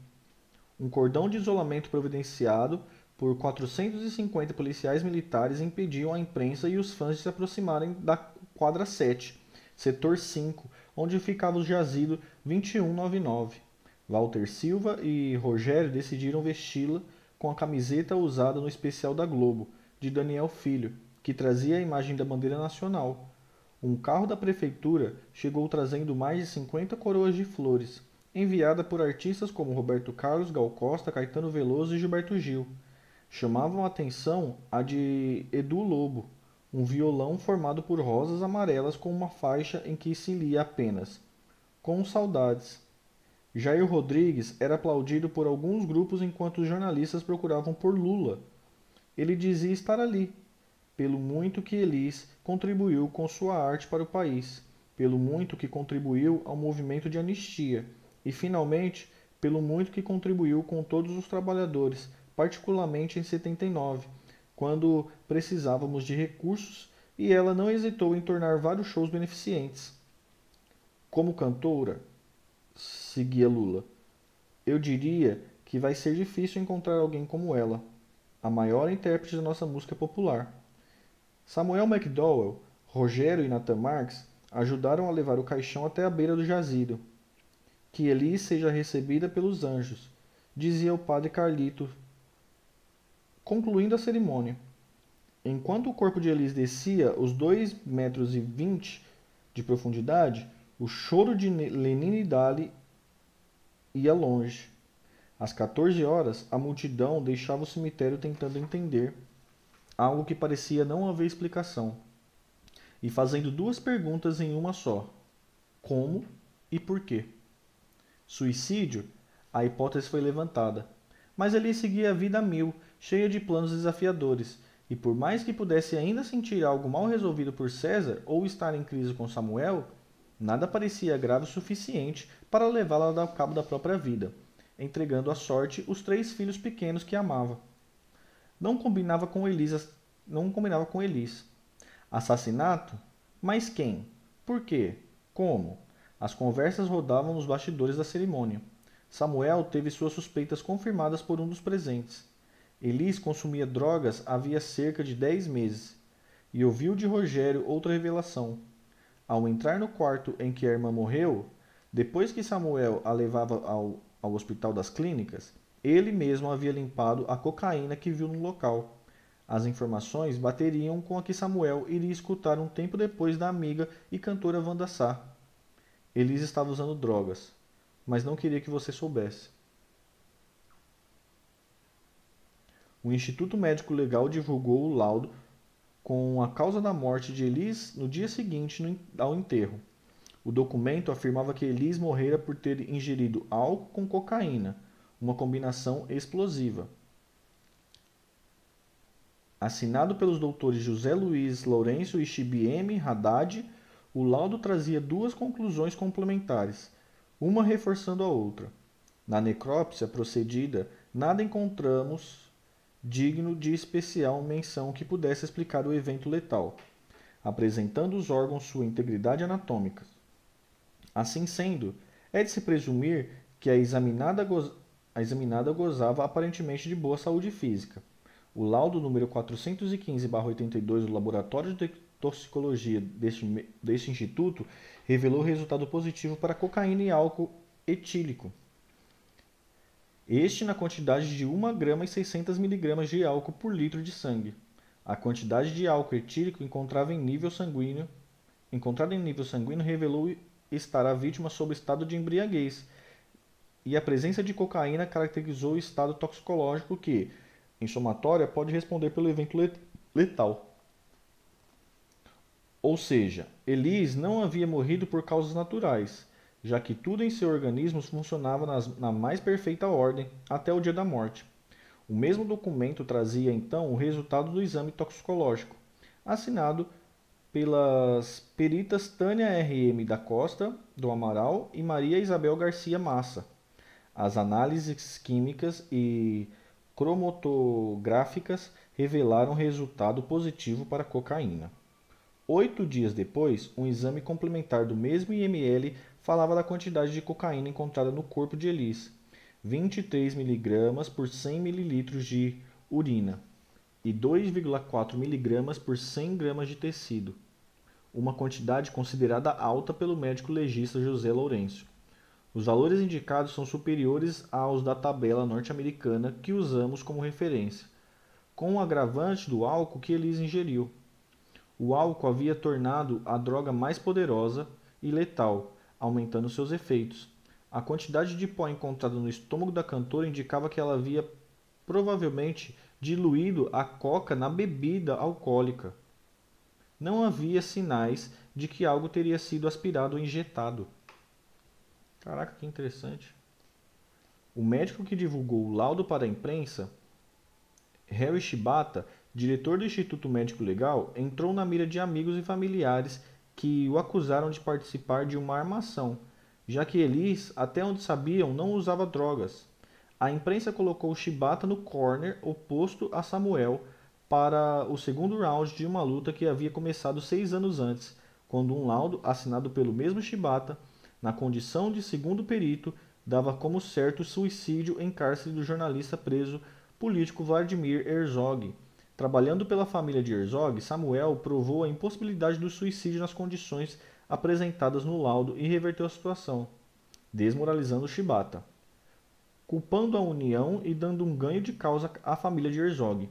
Um cordão de isolamento providenciado por 450 policiais militares impediam a imprensa e os fãs de se aproximarem da quadra 7, setor 5, onde ficava o jazido 2199. Walter Silva e Rogério decidiram vesti-la com a camiseta usada no especial da Globo, de Daniel Filho, que trazia a imagem da bandeira nacional. Um carro da prefeitura chegou trazendo mais de 50 coroas de flores, enviada por artistas como Roberto Carlos, Gal Costa, Caetano Veloso e Gilberto Gil. Chamavam a atenção a de Edu Lobo, um violão formado por rosas amarelas com uma faixa em que se lia apenas: Com saudades. Jair Rodrigues era aplaudido por alguns grupos enquanto os jornalistas procuravam por Lula. Ele dizia estar ali, pelo muito que Elis contribuiu com sua arte para o país, pelo muito que contribuiu ao movimento de anistia e, finalmente, pelo muito que contribuiu com todos os trabalhadores, particularmente em 79, quando precisávamos de recursos e ela não hesitou em tornar vários shows beneficentes. Como cantora, seguia Lula. Eu diria que vai ser difícil encontrar alguém como ela, a maior intérprete da nossa música popular. Samuel McDowell, Rogério e Nathan Marx ajudaram a levar o caixão até a beira do jazido. Que Elis seja recebida pelos anjos, dizia o padre Carlito, concluindo a cerimônia. Enquanto o corpo de Elis descia os dois metros e vinte de profundidade, o choro de Lenin e Dali ia longe. Às 14 horas, a multidão deixava o cemitério tentando entender algo que parecia não haver explicação, e fazendo duas perguntas em uma só: como e por quê? Suicídio? A hipótese foi levantada, mas ele seguia a vida a mil, cheia de planos desafiadores, e por mais que pudesse ainda sentir algo mal resolvido por César ou estar em crise com Samuel, Nada parecia grave o suficiente para levá-la ao cabo da própria vida, entregando à sorte os três filhos pequenos que amava. Não combinava com Elisa, não combinava com Elis. Assassinato? Mas quem? Por quê? Como? As conversas rodavam nos bastidores da cerimônia. Samuel teve suas suspeitas confirmadas por um dos presentes. Elis consumia drogas havia cerca de dez meses e ouviu de Rogério outra revelação. Ao entrar no quarto em que a irmã morreu, depois que Samuel a levava ao, ao hospital das clínicas, ele mesmo havia limpado a cocaína que viu no local. As informações bateriam com a que Samuel iria escutar um tempo depois da amiga e cantora Wanda Sá. Elise estava usando drogas, mas não queria que você soubesse. O Instituto Médico Legal divulgou o laudo com a causa da morte de Elis no dia seguinte ao enterro. O documento afirmava que Elis morrera por ter ingerido álcool com cocaína, uma combinação explosiva. Assinado pelos doutores José Luiz Lourenço e Chibieme Haddad, o laudo trazia duas conclusões complementares, uma reforçando a outra. Na necrópsia procedida, nada encontramos digno de especial menção que pudesse explicar o evento letal, apresentando os órgãos sua integridade anatômica. Assim sendo, é de se presumir que a examinada. A examinada gozava aparentemente de boa saúde física. O laudo número 415-82 do Laboratório de Toxicologia deste, deste instituto revelou resultado positivo para cocaína e álcool etílico este na quantidade de 1 grama e 600 mg de álcool por litro de sangue. A quantidade de álcool etílico encontrada em nível sanguíneo, encontrada em nível sanguíneo revelou estar a vítima sob estado de embriaguez, e a presença de cocaína caracterizou o estado toxicológico que, em somatória, pode responder pelo evento letal. Ou seja, Elis não havia morrido por causas naturais, já que tudo em seu organismo funcionava nas, na mais perfeita ordem até o dia da morte. O mesmo documento trazia então o resultado do exame toxicológico, assinado pelas peritas Tânia R.M. da Costa do Amaral e Maria Isabel Garcia Massa. As análises químicas e cromatográficas revelaram resultado positivo para cocaína. Oito dias depois, um exame complementar do mesmo IML falava da quantidade de cocaína encontrada no corpo de Elis, 23 mg por 100 ml de urina e 2,4 mg por 100 gramas de tecido, uma quantidade considerada alta pelo médico legista José Lourenço. Os valores indicados são superiores aos da tabela norte-americana que usamos como referência, com o agravante do álcool que Elis ingeriu. O álcool havia tornado a droga mais poderosa e letal, aumentando seus efeitos. A quantidade de pó encontrada no estômago da cantora indicava que ela havia provavelmente diluído a coca na bebida alcoólica. Não havia sinais de que algo teria sido aspirado ou injetado. Caraca, que interessante. O médico que divulgou o laudo para a imprensa, Harry Shibata, diretor do Instituto Médico Legal, entrou na mira de amigos e familiares que o acusaram de participar de uma armação, já que Elis, até onde sabiam, não usava drogas. A imprensa colocou Shibata no corner oposto a Samuel para o segundo round de uma luta que havia começado seis anos antes, quando um laudo assinado pelo mesmo Shibata, na condição de segundo perito, dava como certo o suicídio em cárcere do jornalista preso político Vladimir Herzog Trabalhando pela família de Herzog, Samuel provou a impossibilidade do suicídio nas condições apresentadas no laudo e reverteu a situação, desmoralizando Shibata, culpando a união e dando um ganho de causa à família de Herzog.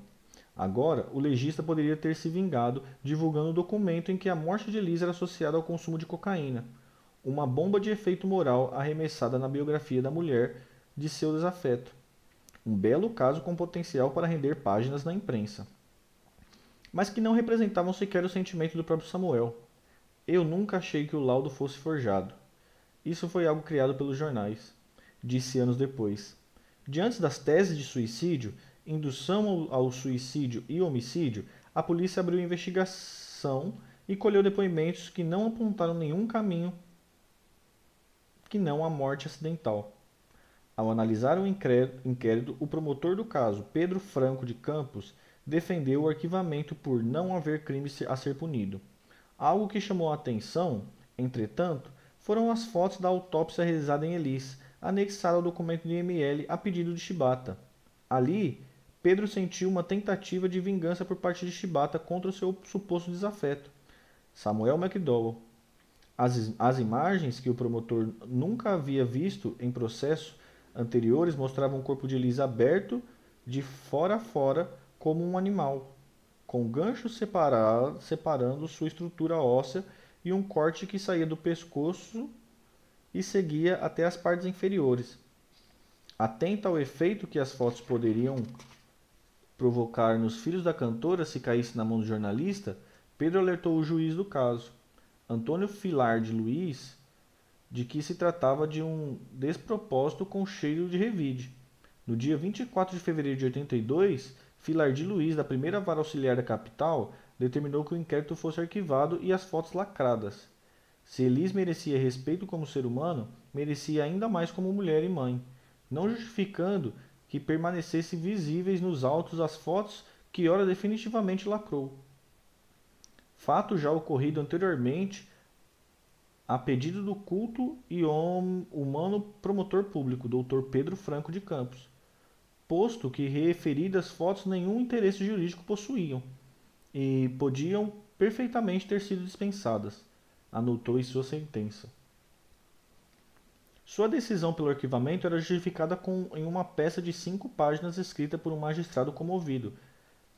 Agora, o legista poderia ter se vingado divulgando o documento em que a morte de Elisa era associada ao consumo de cocaína, uma bomba de efeito moral arremessada na biografia da mulher de seu desafeto. Um belo caso com potencial para render páginas na imprensa mas que não representavam sequer o sentimento do próprio Samuel. Eu nunca achei que o laudo fosse forjado. Isso foi algo criado pelos jornais, disse anos depois. Diante das teses de suicídio, indução ao, suicídio e homicídio, a polícia abriu investigação e colheu depoimentos que não apontaram nenhum caminho que não a morte acidental. Ao analisar o inquérito, o promotor do caso, Pedro Franco de Campos, defendeu o arquivamento por não haver crime a ser punido. Algo que chamou a atenção, entretanto, foram as fotos da autópsia realizada em Elis, anexada ao documento de ML a pedido de Shibata. Ali, Pedro sentiu uma tentativa de vingança por parte de Chibata contra o seu suposto desafeto, Samuel McDowell. As, as imagens que o promotor nunca havia visto em processos anteriores mostravam o corpo de Elisa aberto de fora a fora como um animal, com ganchos separando sua estrutura óssea e um corte que saía do pescoço e seguia até as partes inferiores. Atenta ao efeito que as fotos poderiam provocar nos filhos da cantora se caísse na mão do jornalista, Pedro alertou o juiz do caso, Antônio Filar de Luiz, de que se tratava de um despropósito com cheiro de revide. No dia 24 de fevereiro de 82, Filar de Luiz, da primeira vara auxiliar da capital, determinou que o inquérito fosse arquivado e as fotos lacradas. Se Elis merecia respeito como ser humano, merecia ainda mais como mulher e mãe, não justificando que permanecessem visíveis nos autos as fotos que ora definitivamente lacrou. Fato já ocorrido anteriormente a pedido do culto e humano promotor público, Dr. Pedro Franco de Campos, posto que referidas fotos nenhum interesse jurídico possuíam e podiam perfeitamente ter sido dispensadas, anotou em sua sentença. Sua decisão pelo arquivamento era justificada com, em uma peça de cinco páginas escrita por um magistrado comovido.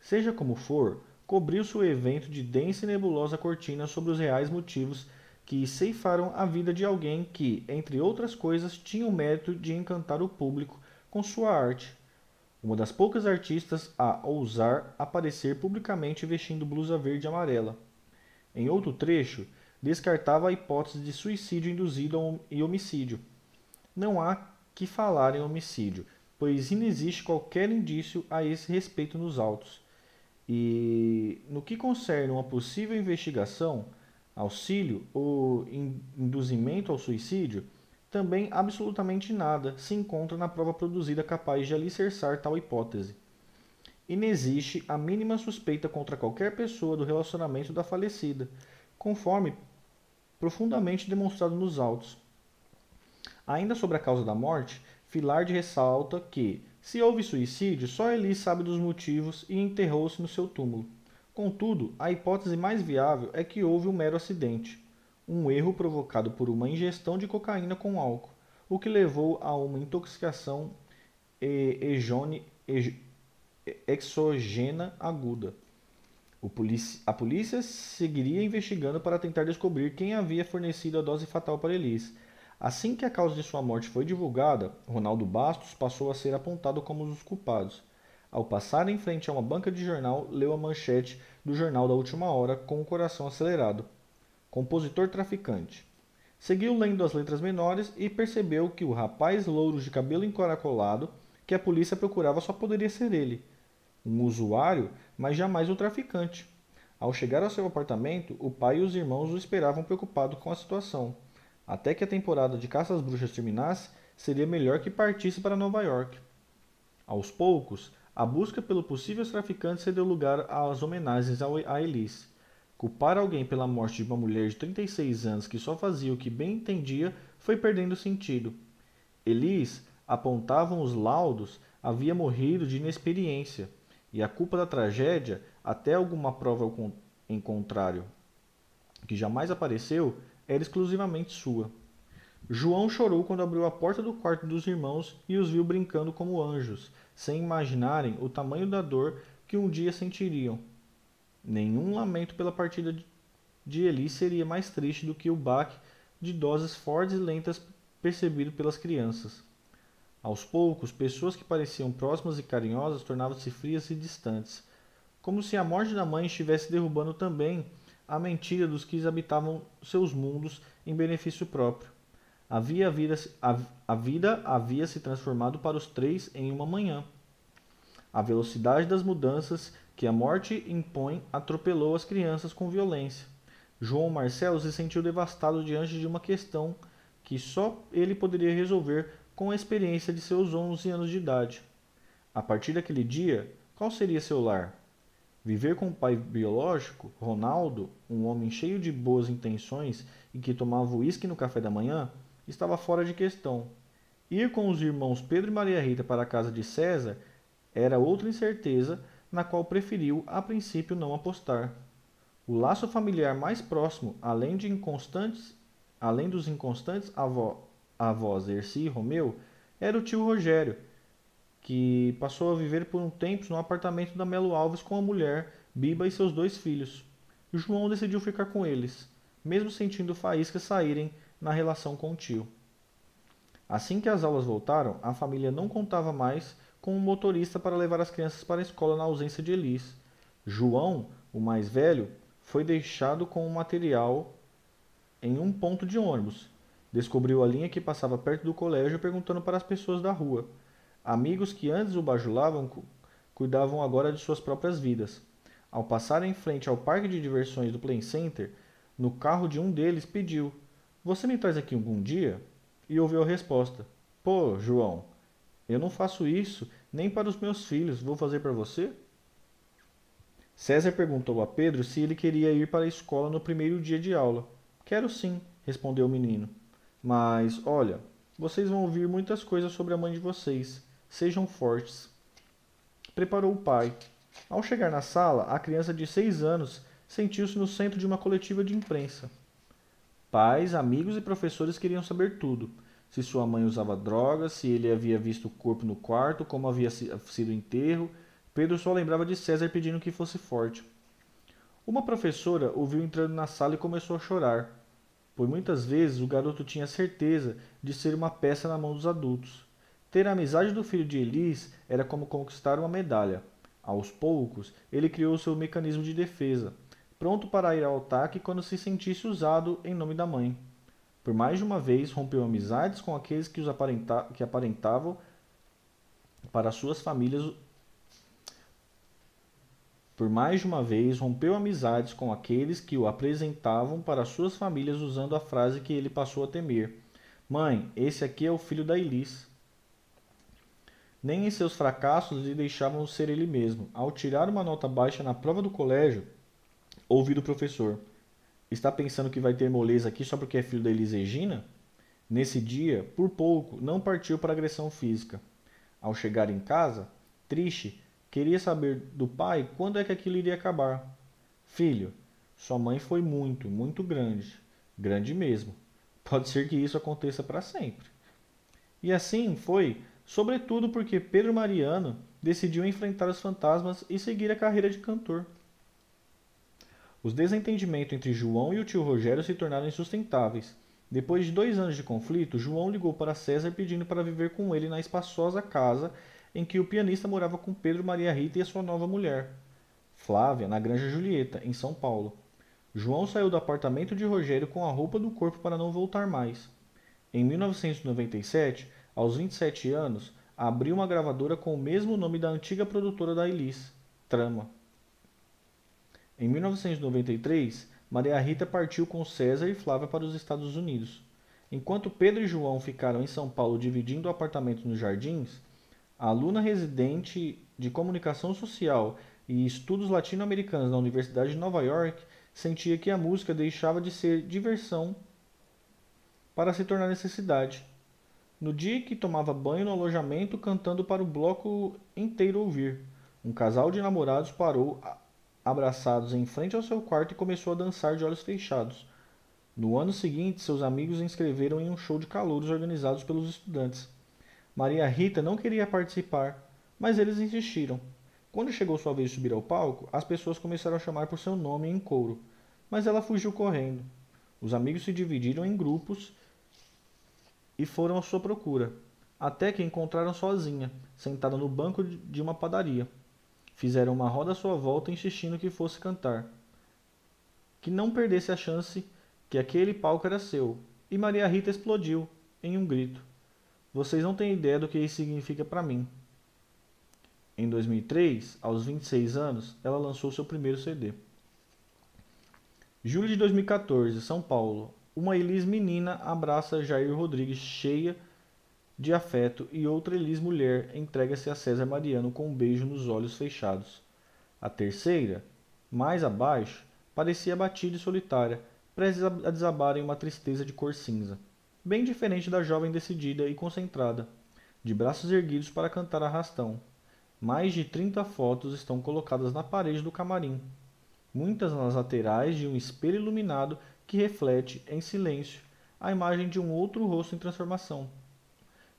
Seja como for, cobriu-se o evento de densa e nebulosa cortina sobre os reais motivos que ceifaram a vida de alguém que, entre outras coisas, tinha o mérito de encantar o público com sua arte. Uma das poucas artistas a ousar aparecer publicamente vestindo blusa verde e amarela. Em outro trecho, descartava a hipótese de suicídio induzido e homicídio não há que falar em homicídio, pois inexiste qualquer indício a esse respeito nos autos. E no que concerne uma possível investigação, auxílio ou induzimento ao suicídio, também absolutamente nada se encontra na prova produzida capaz de alicerçar tal hipótese. Inexiste a mínima suspeita contra qualquer pessoa do relacionamento da falecida, conforme profundamente demonstrado nos autos. Ainda sobre a causa da morte, Filard ressalta que, se houve suicídio, só Elis sabe dos motivos e enterrou-se no seu túmulo. Contudo, a hipótese mais viável é que houve um mero acidente, um erro provocado por uma ingestão de cocaína com álcool, o que levou a uma intoxicação exogena aguda. a polícia seguiria investigando para tentar descobrir quem havia fornecido a dose fatal para Elis, Assim que a causa de sua morte foi divulgada, Ronaldo Bastos passou a ser apontado como um dos culpados. Ao passar em frente a uma banca de jornal, leu a manchete do jornal da última hora com o coração acelerado. Compositor traficante. Seguiu lendo as letras menores e percebeu que o rapaz louro de cabelo encaracolado que a polícia procurava só poderia ser ele. Um usuário, mas jamais um traficante. Ao chegar ao seu apartamento, o pai e os irmãos o esperavam preocupados com a situação. Até que a temporada de caça às bruxas terminasse, seria melhor que partisse para Nova York. Aos poucos, a busca pelo possível traficante cedeu lugar às homenagens a Elise. Culpar alguém pela morte de uma mulher de 36 anos que só fazia o que bem entendia foi perdendo sentido. Elise, apontavam os laudos, havia morrido de inexperiência, e a culpa da tragédia, até alguma prova em contrário, que jamais apareceu, era exclusivamente sua. João chorou quando abriu a porta do quarto dos irmãos e os viu brincando como anjos, sem imaginarem o tamanho da dor que um dia sentiriam. Nenhum lamento pela partida de Eli seria mais triste do que o baque de doses fortes e lentas percebido pelas crianças. Aos poucos, pessoas que pareciam próximas e carinhosas tornavam-se frias e distantes, como se a morte da mãe estivesse derrubando também a mentira dos que habitavam seus mundos em benefício próprio. Havia vida, a, a vida havia se transformado para os três em uma manhã. A velocidade das mudanças que a morte impõe atropelou as crianças com violência. João Marcelo se sentiu devastado diante de uma questão que só ele poderia resolver com a experiência de seus 11 anos de idade. A partir daquele dia, qual seria seu lar? Viver com o pai biológico, Ronaldo, um homem cheio de boas intenções e que tomava uísque no café da manhã, estava fora de questão. Ir com os irmãos Pedro e Maria Rita para a casa de César era outra incerteza na qual preferiu a princípio não apostar. O laço familiar mais próximo, além, de inconstantes, além dos inconstantes avó, avós Erci e Romeu, era o tio Rogério, que passou a viver por um tempo no apartamento da Melo Alves com a mulher, Biba e seus dois filhos. João decidiu ficar com eles, mesmo sentindo faíscas saírem na relação com o tio. Assim que as aulas voltaram, a família não contava mais com um motorista para levar as crianças para a escola na ausência de Elis. João, o mais velho, foi deixado com o material em um ponto de ônibus. Descobriu a linha que passava perto do colégio perguntando para as pessoas da rua. Amigos que antes o bajulavam cuidavam agora de suas próprias vidas. Ao passar em frente ao parque de diversões do Play Center, no carro de um deles pediu: Você me traz aqui algum dia? E ouviu a resposta: Pô, João, eu não faço isso nem para os meus filhos, vou fazer para você? César perguntou a Pedro se ele queria ir para a escola no primeiro dia de aula. Quero sim, respondeu o menino. Mas, olha, vocês vão ouvir muitas coisas sobre a mãe de vocês. Sejam fortes. Preparou o pai. Ao chegar na sala, a criança de seis anos sentiu-se no centro de uma coletiva de imprensa. Pais, amigos e professores queriam saber tudo. Se sua mãe usava drogas, se ele havia visto o corpo no quarto, como havia sido o enterro, Pedro só lembrava de César pedindo que fosse forte. Uma professora o viu entrando na sala e começou a chorar. Por muitas vezes o garoto tinha certeza de ser uma peça na mão dos adultos. Ter a amizade do filho de Elis era como conquistar uma medalha. Aos poucos, ele criou seu mecanismo de defesa, pronto para ir ao ataque quando se sentisse usado em nome da mãe. Por mais de uma vez, rompeu amizades com aqueles que, os aparenta que aparentavam para suas famílias por mais de uma vez, rompeu amizades com aqueles que o apresentavam para suas famílias usando a frase que ele passou a temer: Mãe, esse aqui é o filho da Elis. Nem em seus fracassos lhe deixavam ser ele mesmo. Ao tirar uma nota baixa na prova do colégio, ouvi do professor: Está pensando que vai ter moleza aqui só porque é filho da Elis Regina? Nesse dia, por pouco, não partiu para agressão física. Ao chegar em casa, triste, Queria saber do pai quando é que aquilo iria acabar. Filho, sua mãe foi muito, muito grande. Grande mesmo. Pode ser que isso aconteça para sempre. E assim foi, sobretudo porque Pedro Mariano decidiu enfrentar os fantasmas e seguir a carreira de cantor. Os desentendimentos entre João e o tio Rogério se tornaram insustentáveis. Depois de dois anos de conflito, João ligou para César pedindo para viver com ele na espaçosa casa em que o pianista morava com Pedro Maria Rita e a sua nova mulher, Flávia, na Granja Julieta, em São Paulo. João saiu do apartamento de Rogério com a roupa do corpo para não voltar mais. Em 1997, aos 27 anos, abriu uma gravadora com o mesmo nome da antiga produtora da Elis, Trama. Em 1993, Maria Rita partiu com César e Flávia para os Estados Unidos. Enquanto Pedro e João ficaram em São Paulo dividindo o apartamento nos Jardins, a aluna residente de Comunicação Social e Estudos Latino-Americanos na Universidade de Nova York sentia que a música deixava de ser diversão para se tornar necessidade. No dia que tomava banho no alojamento, cantando para o bloco inteiro ouvir, um casal de namorados parou abraçados em frente ao seu quarto e começou a dançar de olhos fechados. No ano seguinte, seus amigos inscreveram em um show de calouros organizados pelos estudantes. Maria Rita não queria participar, mas eles insistiram. Quando chegou sua vez de subir ao palco, as pessoas começaram a chamar por seu nome em coro, mas ela fugiu correndo. Os amigos se dividiram em grupos e foram à sua procura, até que encontraram sozinha, sentada no banco de uma padaria. Fizeram uma roda à sua volta, insistindo que fosse cantar. Que não perdesse a chance que aquele palco era seu. E Maria Rita explodiu em um grito. Vocês não têm ideia do que isso significa para mim. Em 2003, aos 26 anos, ela lançou seu primeiro CD. Julho de 2014, São Paulo. Uma Elis menina abraça Jair Rodrigues cheia de afeto e outra Elis mulher entrega-se a César Mariano com um beijo nos olhos fechados. A terceira, mais abaixo, parecia abatida e solitária, prestes a desabar em uma tristeza de cor cinza bem diferente da jovem decidida e concentrada, de braços erguidos para cantar arrastão. Mais de 30 fotos estão colocadas na parede do camarim, muitas nas laterais de um espelho iluminado que reflete, em silêncio, a imagem de um outro rosto em transformação.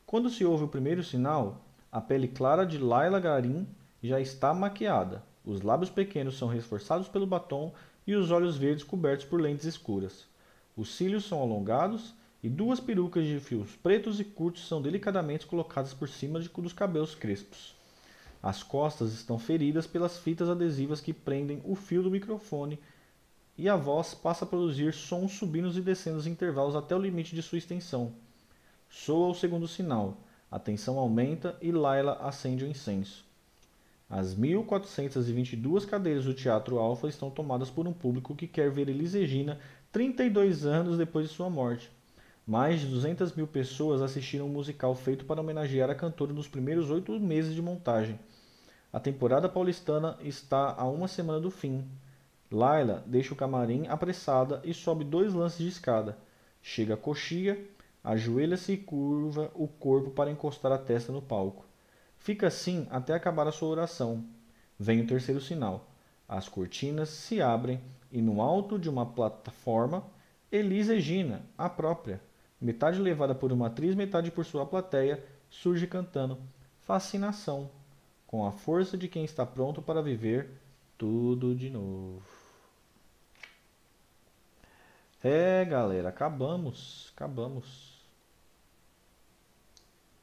Quando se ouve o primeiro sinal, a pele clara de Laila Garim já está maquiada, os lábios pequenos são reforçados pelo batom e os olhos verdes cobertos por lentes escuras. Os cílios são alongados e duas perucas de fios pretos e curtos são delicadamente colocadas por cima de, dos cabelos crespos. As costas estão feridas pelas fitas adesivas que prendem o fio do microfone e a voz passa a produzir sons subindo e descendo em intervalos até o limite de sua extensão. Soa o segundo sinal. A tensão aumenta e Laila acende o incenso. As 1.422 cadeiras do Teatro Alfa estão tomadas por um público que quer ver Elis Regina 32 anos depois de sua morte. Mais de 200 mil pessoas assistiram um musical feito para homenagear a cantora nos primeiros oito meses de montagem. A temporada paulistana está a uma semana do fim. Laila deixa o camarim apressada e sobe dois lances de escada. Chega a coxia, ajoelha-se e curva o corpo para encostar a testa no palco. Fica assim até acabar a sua oração. Vem o terceiro sinal. As cortinas se abrem e no alto de uma plataforma, Elis Regina, a própria, metade levada por uma atriz, metade por sua plateia, surge cantando Fascinação, com a força de quem está pronto para viver tudo de novo. É, galera, acabamos, acabamos.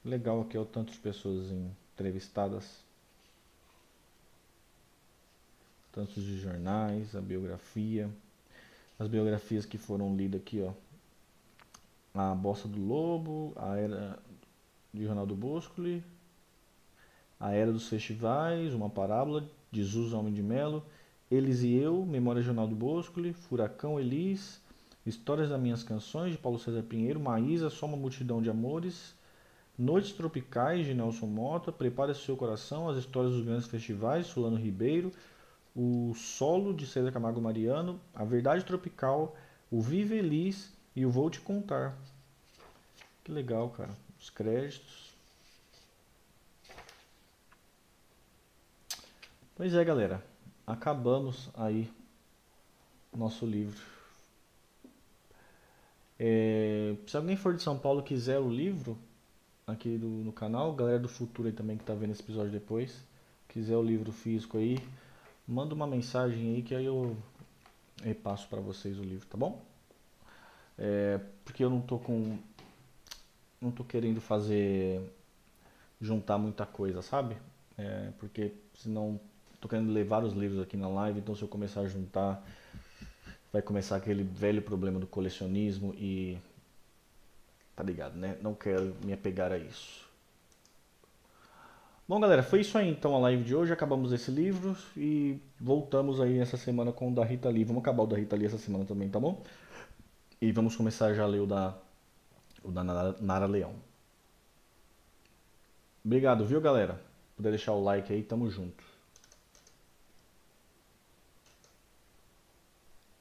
Legal aqui, ó, tantas pessoas entrevistadas. Tantos de jornais, a biografia. As biografias que foram lidas aqui, ó. A Bossa do Lobo, a Era de Ronaldo Boscoli, A Era dos Festivais, Uma Parábola, de Zusa Homem de Melo, Eles e Eu, Memória de Ronaldo Boscoli, Furacão Elis, Histórias das Minhas Canções, de Paulo César Pinheiro, Maísa, Só uma Multidão de Amores, Noites Tropicais, de Nelson Mota, Prepare Seu Coração, As Histórias dos Grandes Festivais, Solano Ribeiro, O Solo, de César Camargo Mariano, A Verdade Tropical, O Vive Elis e o Vou Te Contar. Que legal, cara. Os créditos. Pois é, galera. Acabamos aí nosso livro. É, se alguém for de São Paulo quiser o livro aqui do, no canal, galera do futuro aí também que tá vendo esse episódio depois, quiser o livro físico aí, manda uma mensagem aí que aí eu repasso para vocês o livro, tá bom? É, porque eu não tô com. Não tô querendo fazer. juntar muita coisa, sabe? É, porque senão. Tô querendo ler vários livros aqui na live, então se eu começar a juntar. Vai começar aquele velho problema do colecionismo e. Tá ligado, né? Não quero me apegar a isso. Bom, galera, foi isso aí então a live de hoje. Acabamos esse livro e voltamos aí essa semana com o da Rita Lee. Vamos acabar o da Rita Lee essa semana também, tá bom? E vamos começar já a ler o da, o da Nara, Nara Leão. Obrigado, viu, galera? Puder deixar o like aí, tamo junto.